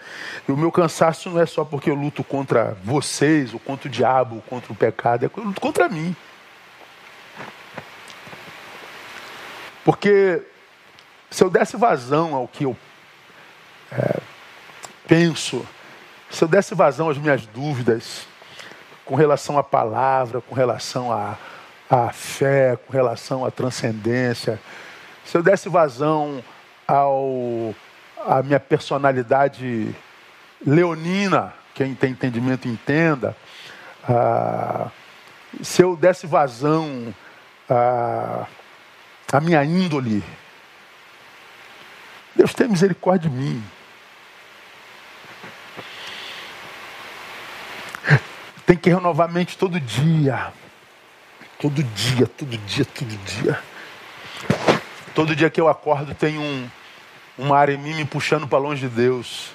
E o meu cansaço não é só porque eu luto contra vocês, ou contra o diabo, ou contra o pecado, é eu luto contra mim. Porque se eu desse vazão ao que eu é, penso, se eu desse vazão às minhas dúvidas com relação à palavra, com relação à, à fé, com relação à transcendência, se eu desse vazão ao a minha personalidade leonina, quem tem entendimento entenda, ah, se eu desse vazão à, a minha índole, Deus tem misericórdia de mim. Tem que renovar a mente todo dia. Todo dia, todo dia, todo dia. Todo dia que eu acordo tem um, uma área em mim me puxando para longe de Deus.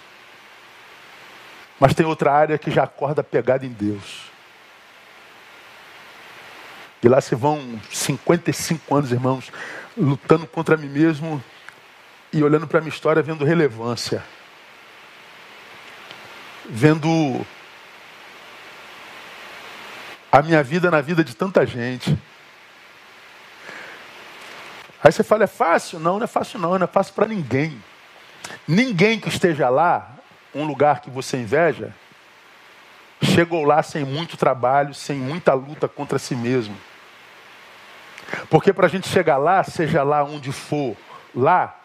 Mas tem outra área que já acorda pegada em Deus. E lá se vão 55 anos, irmãos, lutando contra mim mesmo e olhando para a minha história, vendo relevância. Vendo a minha vida na vida de tanta gente. Aí você fala, é fácil? Não, não é fácil não, não é fácil para ninguém. Ninguém que esteja lá, um lugar que você inveja, chegou lá sem muito trabalho, sem muita luta contra si mesmo. Porque para a gente chegar lá, seja lá onde for, lá,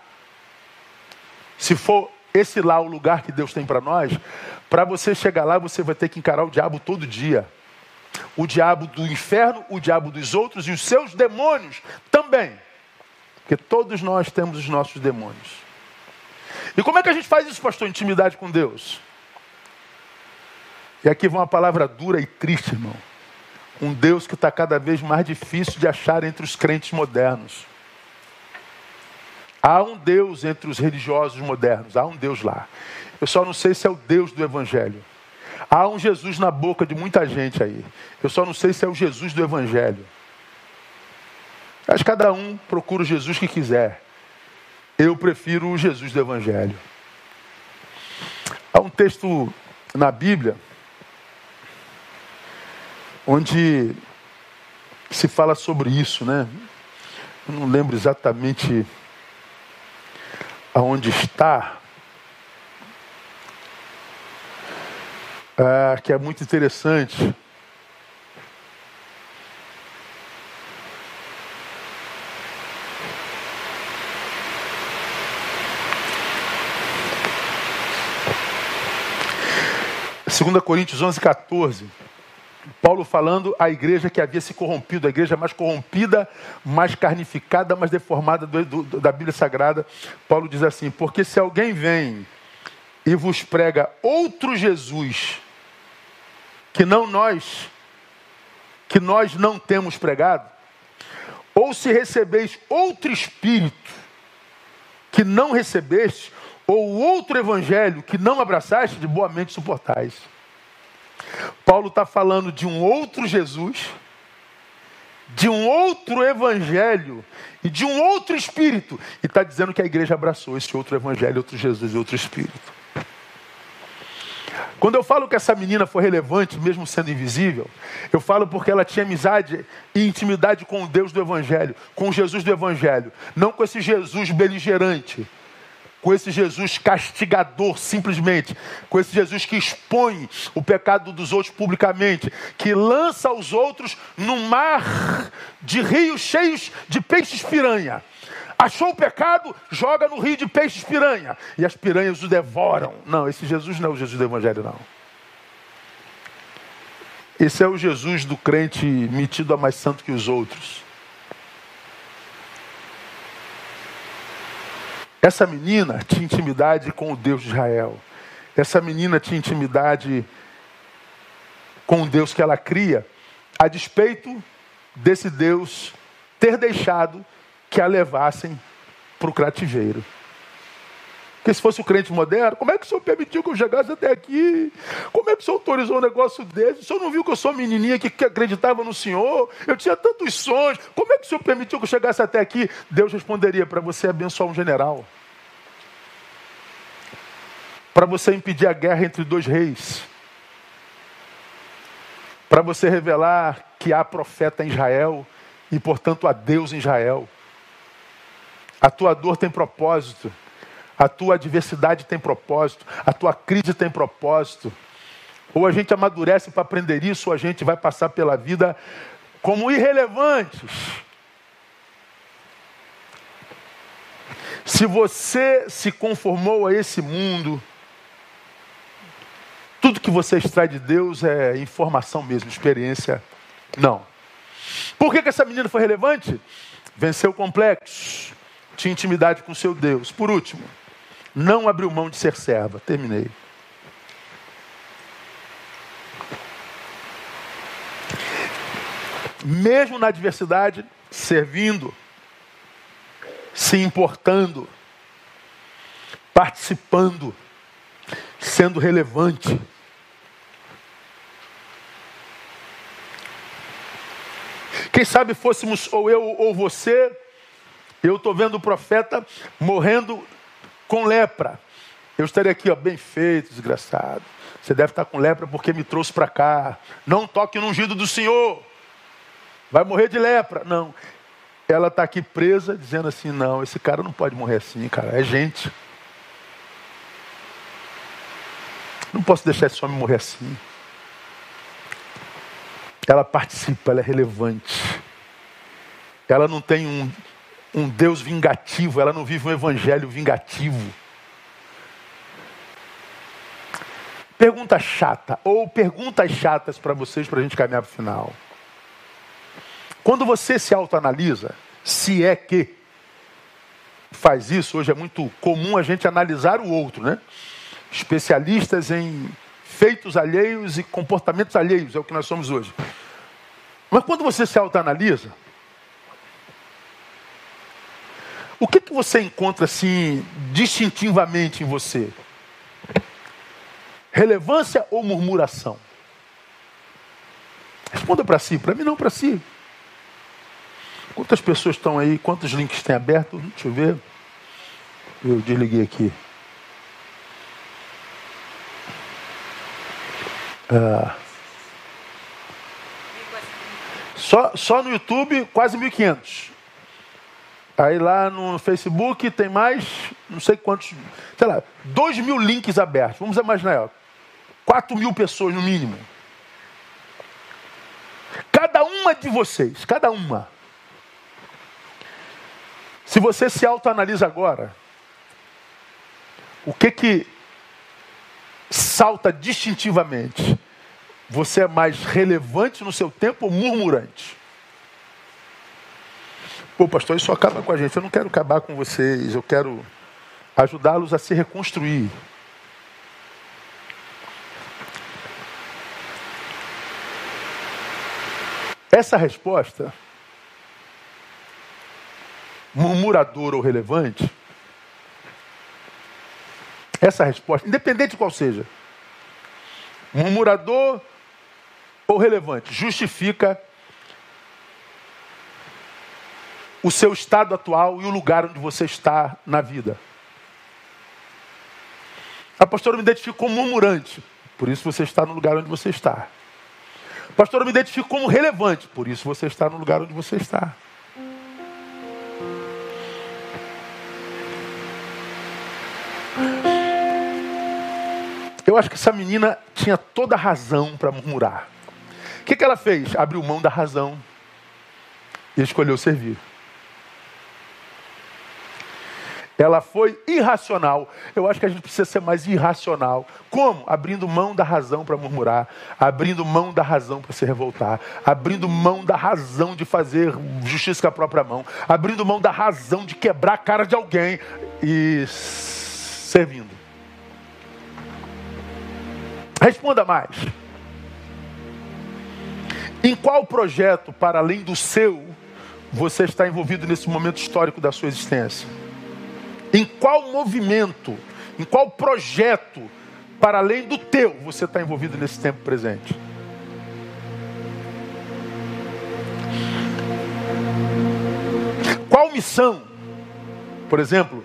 se for esse lá o lugar que Deus tem para nós, para você chegar lá, você vai ter que encarar o diabo todo dia. O diabo do inferno, o diabo dos outros e os seus demônios também. Porque todos nós temos os nossos demônios. E como é que a gente faz isso, pastor? Intimidade com Deus. E aqui vai uma palavra dura e triste, irmão. Um Deus que está cada vez mais difícil de achar entre os crentes modernos. Há um Deus entre os religiosos modernos, há um Deus lá. Eu só não sei se é o Deus do Evangelho. Há um Jesus na boca de muita gente aí. Eu só não sei se é o Jesus do Evangelho. Mas cada um procura o Jesus que quiser. Eu prefiro o Jesus do Evangelho. Há um texto na Bíblia onde se fala sobre isso, né? Eu não lembro exatamente aonde está. Ah, que é muito interessante. Segunda Coríntios 11, 14. Paulo falando a igreja que havia se corrompido, a igreja mais corrompida, mais carnificada, mais deformada do, do, da Bíblia Sagrada. Paulo diz assim: Porque se alguém vem e vos prega outro Jesus, que não nós, que nós não temos pregado, ou se recebeis outro espírito que não recebeste, ou outro evangelho que não abraçaste, de boa mente suportais. Paulo está falando de um outro Jesus, de um outro evangelho e de um outro espírito. E está dizendo que a igreja abraçou esse outro evangelho, outro Jesus outro espírito. Quando eu falo que essa menina foi relevante, mesmo sendo invisível, eu falo porque ela tinha amizade e intimidade com o Deus do Evangelho, com o Jesus do Evangelho, não com esse Jesus beligerante, com esse Jesus castigador, simplesmente, com esse Jesus que expõe o pecado dos outros publicamente, que lança os outros no mar de rios cheios de peixes piranha. Achou o pecado, joga no rio de peixes piranha. E as piranhas o devoram. Não, esse Jesus não é o Jesus do Evangelho, não. Esse é o Jesus do crente metido a mais santo que os outros. Essa menina tinha intimidade com o Deus de Israel. Essa menina tinha intimidade com o Deus que ela cria, a despeito desse Deus ter deixado que a levassem para o cativeiro. Porque se fosse o crente moderno, como é que o senhor permitiu que eu chegasse até aqui? Como é que o senhor autorizou um negócio desse? O senhor não viu que eu sou menininha que acreditava no senhor? Eu tinha tantos sonhos. Como é que o senhor permitiu que eu chegasse até aqui? Deus responderia para você abençoar um general. Para você impedir a guerra entre dois reis. Para você revelar que há profeta em Israel e, portanto, há Deus em Israel. A tua dor tem propósito. A tua adversidade tem propósito, a tua crise tem propósito. Ou a gente amadurece para aprender isso, ou a gente vai passar pela vida como irrelevantes. Se você se conformou a esse mundo, tudo que você extrai de Deus é informação mesmo, experiência. Não. Por que, que essa menina foi relevante? Venceu o complexo, tinha intimidade com seu Deus. Por último, não abriu mão de ser serva. Terminei. Mesmo na adversidade, servindo, se importando, participando, sendo relevante. Quem sabe fôssemos ou eu ou você, eu estou vendo o profeta morrendo com lepra. Eu estaria aqui, ó, bem feito, desgraçado. Você deve estar com lepra porque me trouxe para cá. Não toque no ungido do Senhor. Vai morrer de lepra. Não. Ela está aqui presa, dizendo assim: não, esse cara não pode morrer assim, cara. É gente. Não posso deixar esse homem morrer assim. Ela participa, ela é relevante. Ela não tem um, um Deus vingativo, ela não vive um evangelho vingativo. Pergunta chata, ou perguntas chatas para vocês, para a gente caminhar para o final. Quando você se autoanalisa, se é que faz isso, hoje é muito comum a gente analisar o outro, né? Especialistas em feitos alheios e comportamentos alheios, é o que nós somos hoje. Mas quando você se autoanalisa, O que, que você encontra assim distintivamente em você? Relevância ou murmuração? Responda para si, para mim não para si. Quantas pessoas estão aí? Quantos links tem aberto? Deixa eu ver. Eu desliguei aqui. Ah. Só, só no YouTube, quase 1.500. Aí lá no Facebook tem mais, não sei quantos, sei lá, 2 mil links abertos. Vamos imaginar, ó, 4 mil pessoas no mínimo. Cada uma de vocês, cada uma. Se você se autoanalisa agora, o que que salta distintivamente? Você é mais relevante no seu tempo ou murmurante? Pô, pastor, isso acaba com a gente. Eu não quero acabar com vocês, eu quero ajudá-los a se reconstruir. Essa resposta, murmuradora ou relevante, essa resposta, independente de qual seja, murmurador ou relevante, justifica o seu estado atual e o lugar onde você está na vida. A pastora me identifica como murmurante, por isso você está no lugar onde você está. A pastora me identifica como relevante, por isso você está no lugar onde você está. Eu acho que essa menina tinha toda a razão para murmurar. O que, que ela fez? Abriu mão da razão e escolheu servir. Ela foi irracional. Eu acho que a gente precisa ser mais irracional. Como? Abrindo mão da razão para murmurar, abrindo mão da razão para se revoltar, abrindo mão da razão de fazer justiça com a própria mão, abrindo mão da razão de quebrar a cara de alguém e servindo. Responda mais. Em qual projeto, para além do seu, você está envolvido nesse momento histórico da sua existência? Em qual movimento Em qual projeto, para além do teu, você está envolvido nesse tempo presente? Qual missão, por exemplo,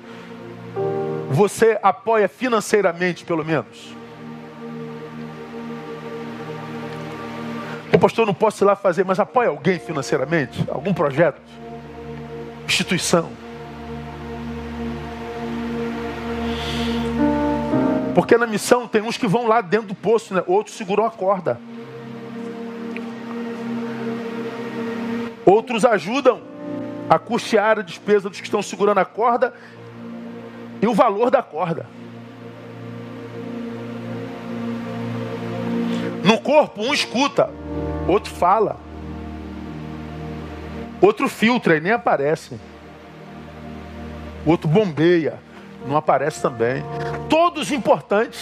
você apoia financeiramente, pelo menos? O pastor não posso ir lá fazer, mas apoia alguém financeiramente? Algum projeto? Instituição? Porque na missão tem uns que vão lá dentro do poço, né? outros seguram a corda. Outros ajudam a custear a despesa dos que estão segurando a corda e o valor da corda. No corpo, um escuta, outro fala, outro filtra e nem aparece, outro bombeia, não aparece também. Todos importantes.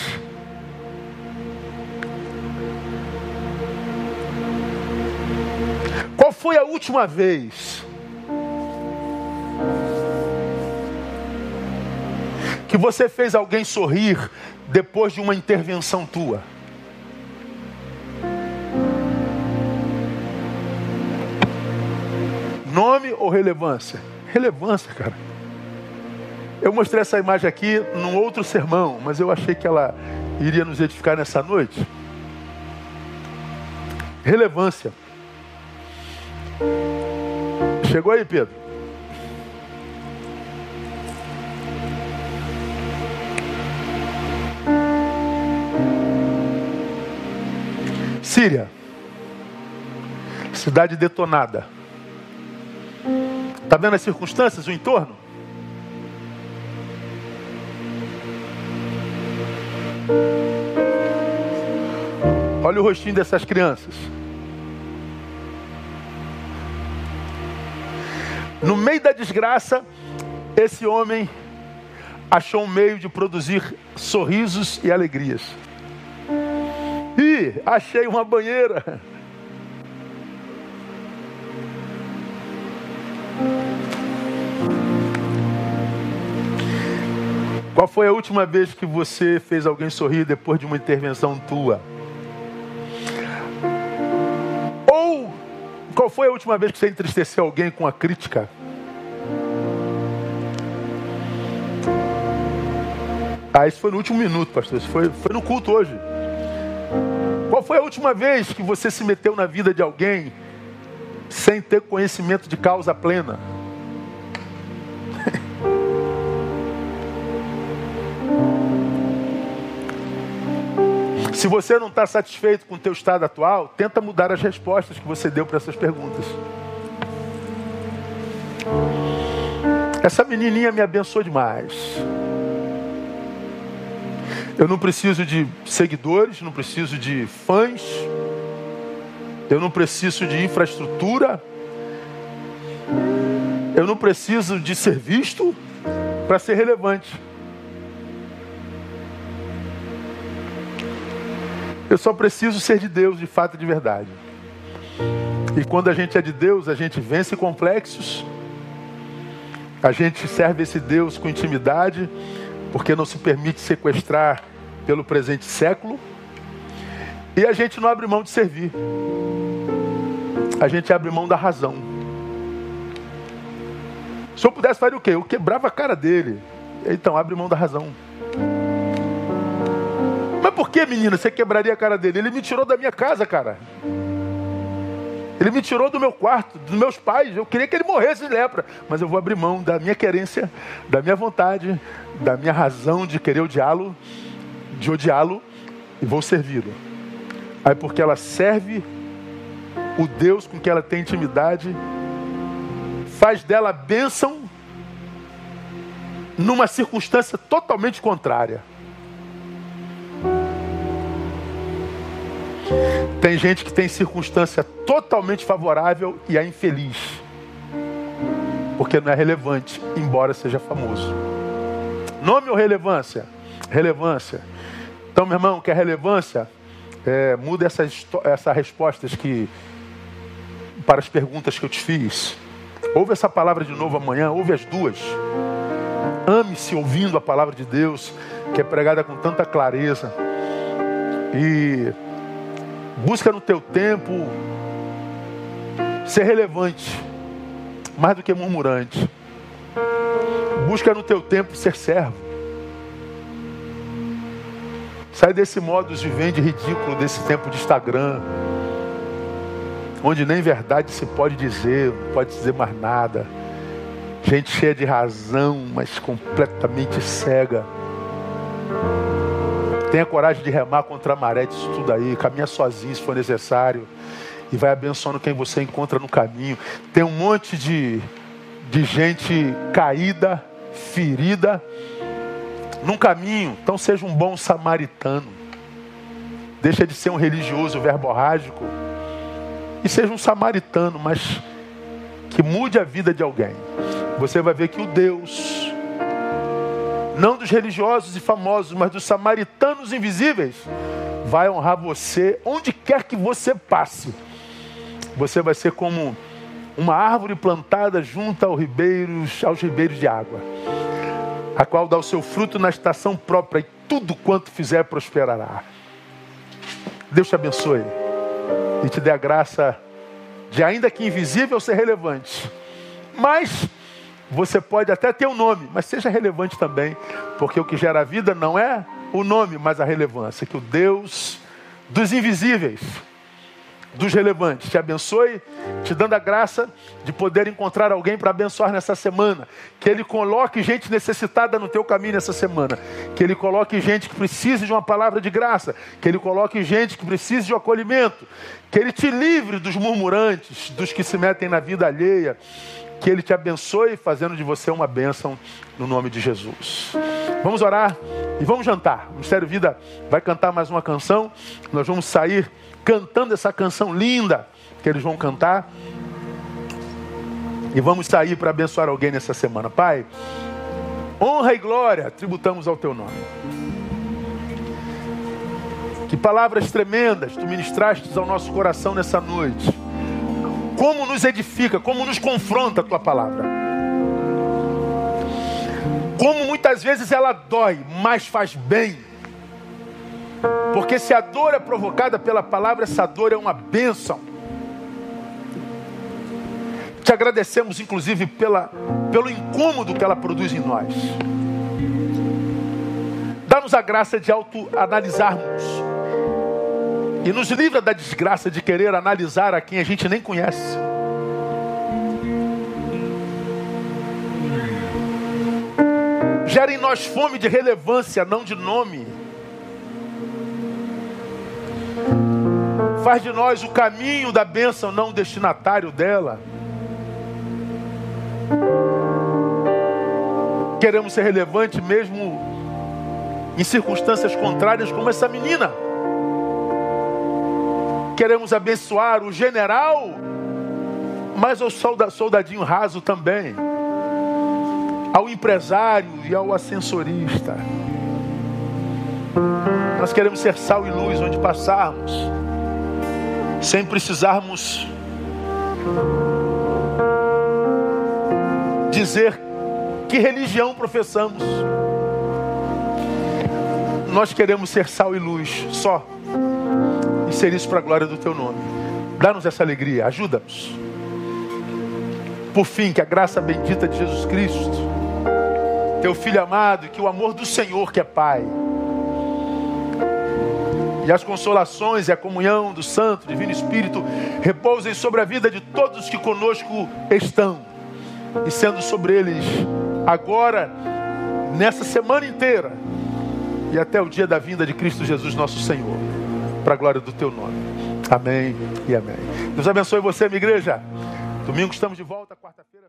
Qual foi a última vez que você fez alguém sorrir depois de uma intervenção tua? Nome ou relevância? Relevância, cara. Eu mostrei essa imagem aqui num outro sermão, mas eu achei que ela iria nos edificar nessa noite. Relevância. Chegou aí, Pedro? Síria. Cidade detonada. Está vendo as circunstâncias, o entorno? Olha o rostinho dessas crianças. No meio da desgraça, esse homem achou um meio de produzir sorrisos e alegrias. E achei uma banheira. Qual foi a última vez que você fez alguém sorrir depois de uma intervenção tua? Ou qual foi a última vez que você entristeceu alguém com a crítica? Ah, isso foi no último minuto, pastor. Isso foi, foi no culto hoje. Qual foi a última vez que você se meteu na vida de alguém sem ter conhecimento de causa plena? Se você não está satisfeito com o teu estado atual, tenta mudar as respostas que você deu para essas perguntas. Essa menininha me abençoou demais. Eu não preciso de seguidores, não preciso de fãs, eu não preciso de infraestrutura, eu não preciso de ser visto para ser relevante. Eu só preciso ser de Deus, de fato e de verdade. E quando a gente é de Deus, a gente vence complexos, a gente serve esse Deus com intimidade, porque não se permite sequestrar pelo presente século, e a gente não abre mão de servir, a gente abre mão da razão. Se eu pudesse fazer o quê? Eu quebrava a cara dele. Então, abre mão da razão. Por que, menina, você quebraria a cara dele? Ele me tirou da minha casa, cara. Ele me tirou do meu quarto, dos meus pais. Eu queria que ele morresse de lepra. Mas eu vou abrir mão da minha querência, da minha vontade, da minha razão de querer odiá-lo, de odiá-lo, e vou servi-lo. Aí porque ela serve o Deus com que ela tem intimidade, faz dela bênção numa circunstância totalmente contrária. Tem gente que tem circunstância totalmente favorável e é infeliz. Porque não é relevante, embora seja famoso. Nome ou relevância? Relevância. Então, meu irmão, que é relevância? É, muda essas, essas respostas que para as perguntas que eu te fiz. Ouve essa palavra de novo amanhã, ouve as duas. Ame-se ouvindo a palavra de Deus. que é pregada com tanta clareza. E busca no teu tempo ser relevante, mais do que murmurante. Busca no teu tempo ser servo. Sai desse modo de vende ridículo desse tempo de Instagram, onde nem verdade se pode dizer, não pode dizer mais nada. Gente cheia de razão, mas completamente cega. Tenha coragem de remar contra a maré disso tudo aí. Caminha sozinho se for necessário. E vai abençoando quem você encontra no caminho. Tem um monte de, de gente caída, ferida, num caminho. Então seja um bom samaritano. Deixa de ser um religioso verborrágico. E seja um samaritano, mas que mude a vida de alguém. Você vai ver que o Deus não dos religiosos e famosos, mas dos samaritanos invisíveis, vai honrar você onde quer que você passe. Você vai ser como uma árvore plantada junto aos ribeiros, aos ribeiros de água, a qual dá o seu fruto na estação própria e tudo quanto fizer prosperará. Deus te abençoe e te dê a graça de, ainda que invisível, ser relevante. Mas você pode até ter um nome, mas seja relevante também, porque o que gera a vida não é o nome, mas a relevância. Que o Deus dos invisíveis, dos relevantes, te abençoe, te dando a graça de poder encontrar alguém para abençoar nessa semana. Que Ele coloque gente necessitada no teu caminho nessa semana. Que Ele coloque gente que precise de uma palavra de graça. Que Ele coloque gente que precise de um acolhimento. Que Ele te livre dos murmurantes, dos que se metem na vida alheia que Ele te abençoe, fazendo de você uma bênção no nome de Jesus. Vamos orar e vamos jantar. O Ministério Vida vai cantar mais uma canção. Nós vamos sair cantando essa canção linda que eles vão cantar. E vamos sair para abençoar alguém nessa semana. Pai, honra e glória tributamos ao Teu nome. Que palavras tremendas tu ministraste ao nosso coração nessa noite como nos edifica, como nos confronta a tua palavra. Como muitas vezes ela dói, mas faz bem. Porque se a dor é provocada pela palavra, essa dor é uma bênção. Te agradecemos, inclusive, pela, pelo incômodo que ela produz em nós. Dá-nos a graça de autoanalisarmos e nos livra da desgraça de querer analisar a quem a gente nem conhece. Gera em nós fome de relevância, não de nome. Faz de nós o caminho da bênção, não o destinatário dela. Queremos ser relevante mesmo em circunstâncias contrárias, como essa menina queremos abençoar o general, mas o soldadinho raso também, ao empresário e ao ascensorista. Nós queremos ser sal e luz onde passarmos, sem precisarmos dizer que religião professamos. Nós queremos ser sal e luz só ser isso para a glória do teu nome. Dá-nos essa alegria, ajuda-nos. Por fim, que a graça bendita de Jesus Cristo, teu Filho amado, que o amor do Senhor, que é Pai, e as consolações e a comunhão do Santo Divino Espírito repousem sobre a vida de todos que conosco estão, e sendo sobre eles agora, nessa semana inteira, e até o dia da vinda de Cristo Jesus, nosso Senhor para a glória do teu nome. Amém e amém. Deus abençoe você, minha igreja. Domingo estamos de volta, quarta-feira.